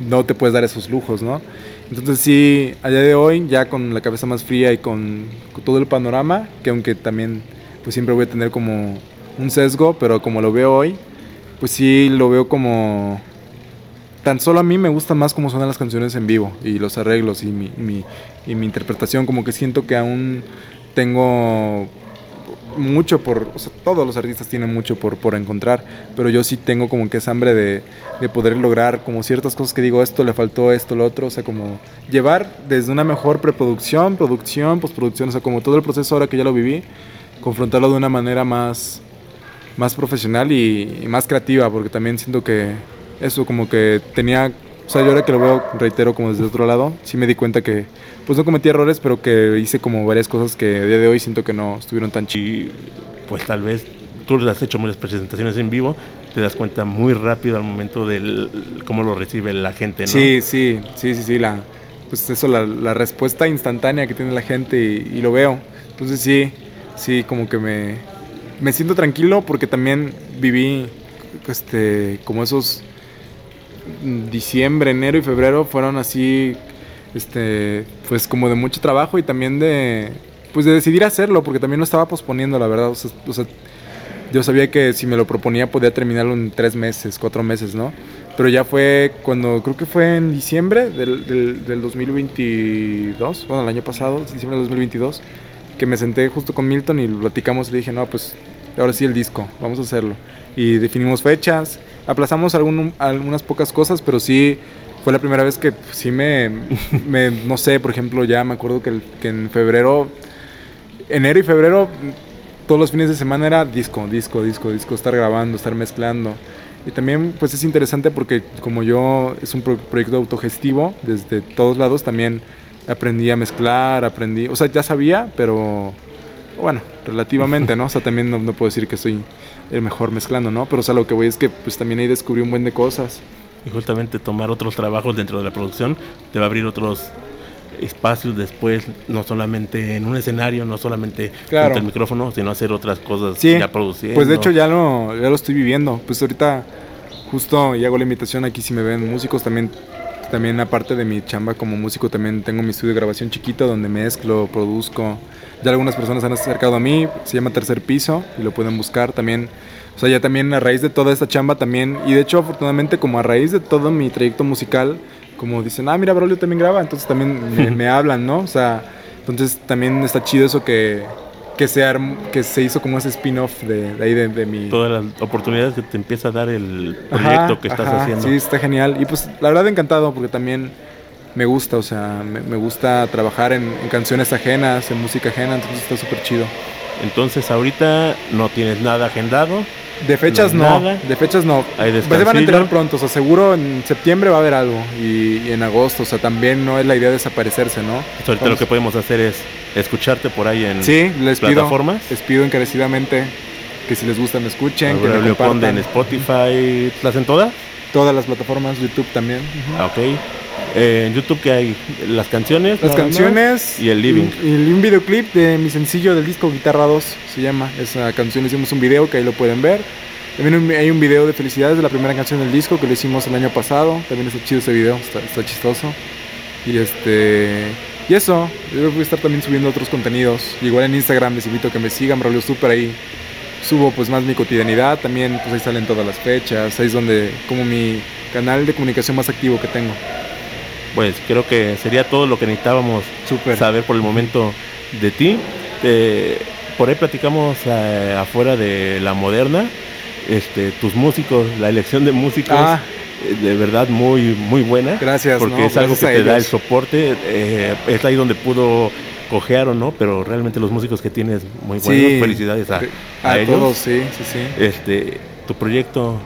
no te puedes dar esos lujos, ¿no? Entonces sí, a día de hoy, ya con la cabeza más fría y con, con todo el panorama, que aunque también pues siempre voy a tener como un sesgo, pero como lo veo hoy, pues sí lo veo como... Tan solo a mí me gusta más cómo suenan las canciones en vivo y los arreglos y mi, y mi, y mi interpretación, como que siento que aún tengo mucho por, o sea, todos los artistas tienen mucho por, por encontrar, pero yo sí tengo como que esa hambre de, de poder lograr como ciertas cosas que digo, esto le faltó, esto, lo otro, o sea, como llevar desde una mejor preproducción, producción, postproducción, o sea, como todo el proceso ahora que ya lo viví, confrontarlo de una manera más, más profesional y, y más creativa, porque también siento que eso como que tenía, o sea, yo ahora que lo veo, reitero como desde otro lado, sí me di cuenta que pues no cometí errores, pero que hice como varias cosas que a día de hoy siento que no estuvieron tan chidas. Pues tal vez tú has hecho muchas presentaciones en vivo, te das cuenta muy rápido al momento del cómo lo recibe la gente, ¿no? Sí, sí, sí, sí, sí, la, pues eso, la, la respuesta instantánea que tiene la gente y, y lo veo. Entonces sí, sí, como que me, me siento tranquilo porque también viví, este, como esos mm, diciembre, enero y febrero fueron así, este, pues como de mucho trabajo y también de, pues de decidir hacerlo porque también lo estaba posponiendo, la verdad. O sea, o sea, yo sabía que si me lo proponía podía terminarlo en tres meses, cuatro meses, ¿no? Pero ya fue cuando, creo que fue en diciembre del, del, del 2022, bueno, el año pasado, diciembre del 2022, que me senté justo con Milton y platicamos y le dije, no, pues ahora sí el disco, vamos a hacerlo. Y definimos fechas, aplazamos algún, algunas pocas cosas, pero sí fue la primera vez que sí me, me, no sé, por ejemplo, ya me acuerdo que, el- que en febrero, enero y febrero, todos los fines de semana era disco, disco, disco, disco, estar grabando, estar mezclando. Y también pues es interesante porque como yo es un pro- proyecto autogestivo, desde todos lados también aprendí a mezclar, aprendí, o sea, ya sabía, pero Bueno, relativamente, ¿no? O sea, también no, no, puedo decir que soy el mejor mezclando, ¿no? Pero o sea, lo que voy es que pues también ahí descubrí un buen de cosas. Y justamente tomar otros trabajos dentro de la producción te va a abrir otros espacios después, no solamente en un escenario, no solamente Claro. frente al micrófono, sino hacer otras cosas Sí, ya produciendo. Pues de hecho ya lo, ya lo estoy viviendo. Pues ahorita justo y hago la invitación aquí si me ven músicos también. También aparte de mi chamba como músico también tengo mi estudio de grabación chiquito donde mezclo, produzco. Ya algunas personas han acercado a mí, se llama Tercer Piso y lo pueden buscar también. O sea, ya también a raíz de toda esta chamba también, y de hecho afortunadamente como a raíz de todo mi trayecto musical, como dicen, ah, mira, Braulio también graba, entonces también me, [laughs] me hablan, ¿no? O sea, entonces también está chido eso que, que, se, arm- que se hizo como ese spin-off de, de ahí de, de mi... Todas las oportunidades que te empieza a dar el proyecto Ajá, que estás ajá, haciendo. Sí, está genial. Y pues la verdad encantado porque también me gusta, o sea, me, me gusta trabajar en, en canciones ajenas, en música ajena, entonces está súper chido. Entonces ahorita no tienes nada agendado. De fechas No de fechas no. Hay Pues se van a enterar pronto, o sea, seguro en septiembre va a haber algo y, y en agosto, o sea, también no es la idea desaparecerse, ¿no? Ahorita lo que podemos hacer es escucharte por ahí en Sí, les pido, plataformas. les pido encarecidamente que si les gusta me escuchen, que me en. Spotify. ¿Las en todas? Todas las plataformas, YouTube también. Ah, ok. Eh, en YouTube que hay las canciones. Las canciones y el living. Y, y un videoclip de mi sencillo del disco Guitarra 2 se llama. Esa canción hicimos un video que ahí lo pueden ver. También hay un video de felicidades de la primera canción del disco que lo hicimos el año pasado. También está chido ese video, está, está chistoso. Y este. Y eso, yo voy a estar también subiendo otros contenidos. Igual en Instagram les invito a que me sigan, Braulio Super ahí. Subo pues más mi cotidianidad, también pues ahí salen todas las fechas, ahí es donde como mi canal de comunicación más activo que tengo. Pues creo que sería todo lo que necesitábamos saber por el momento de ti. Eh, por ahí platicamos eh, afuera de la moderna. Este, tus músicos, la elección de músicos, Ah. eh, de verdad muy, muy buena. Gracias, Porque ¿no? es algo que te da el soporte. eh, es ahí donde pudo cojear o no, pero realmente los músicos que tienes muy buenos. Sí. Felicidades a, A, a ellos. todos, sí, sí, sí. Este, tu proyecto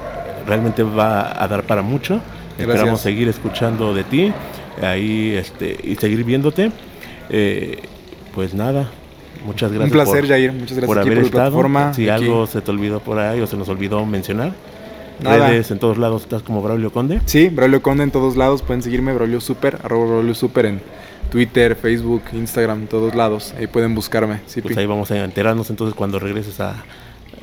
realmente va a dar para mucho. Gracias. Esperamos seguir escuchando de ti ahí este, y seguir viéndote. Eh, pues nada, muchas gracias. Un placer, por, Jair. Muchas gracias por haber por estado. plataforma. Si aquí. algo se te olvidó por ahí o se nos olvidó mencionar, Nada. redes en todos lados estás como Braulio Conde. Sí, Braulio Conde en todos lados. Pueden seguirme, Braulio Super, arroba Braulio Super en Twitter, Facebook, Instagram, todos lados. Ahí pueden buscarme. Sí, Pues ahí vamos a enterarnos entonces cuando regreses a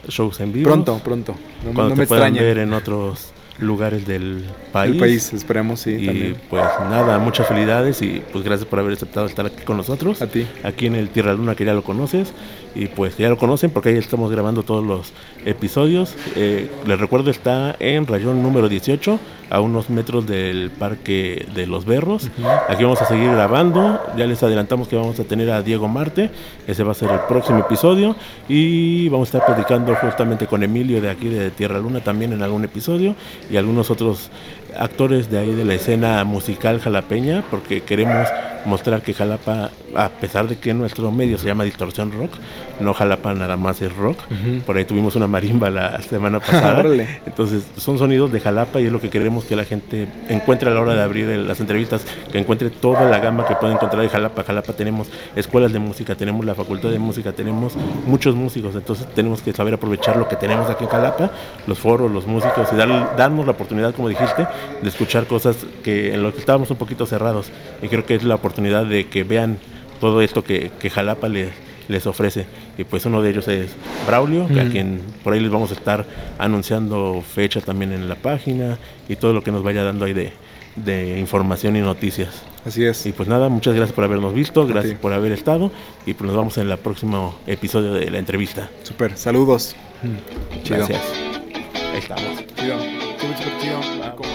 shows en vivo. Pronto, pronto. No, Cuando no te me puedan ver en otros lugares del país. El país, esperemos, sí, Y también. pues nada, muchas felicidades y pues gracias por haber aceptado estar aquí con nosotros. A ti. Aquí en el Tierra Luna que ya lo conoces y pues ya lo conocen porque ahí estamos grabando todos los episodios. Eh, les recuerdo está en rayón número 18 a unos metros del Parque de los Berros. Aquí vamos a seguir grabando. Ya les adelantamos que vamos a tener a Diego Marte. Ese va a ser el próximo episodio y vamos a estar platicando justamente con Emilio de aquí de Tierra Luna también en algún episodio y algunos otros actores de ahí de la escena musical jalapeña porque queremos mostrar que Jalapa, a pesar de que nuestro medio se llama Distorsión Rock, no Jalapa nada más es rock. Por ahí tuvimos una marimba la semana pasada. [laughs] Entonces son sonidos de Jalapa y es lo que queremos que la gente encuentre a la hora de abrir el- las entrevistas, que encuentre toda la gama que puede encontrar de Jalapa. Jalapa tenemos escuelas de música, tenemos la facultad de música, tenemos muchos músicos, entonces tenemos que saber aprovechar lo que tenemos aquí en Jalapa, los foros, los músicos y dar, darnos la oportunidad, como dijiste, de escuchar cosas que en lo que estábamos un poquito cerrados y creo que es la oportunidad de que vean todo esto que, que Jalapa les, les ofrece. Y pues uno de ellos es Braulio, que a quien por ahí les vamos a estar anunciando fecha también en la página y todo lo que nos vaya dando ahí de, de información y noticias. Así es. Y pues nada, muchas gracias por habernos visto, gracias por haber estado y pues nos vemos en el próximo episodio de la entrevista. Super. Saludos. Chido. Gracias. Ahí estamos. Chido.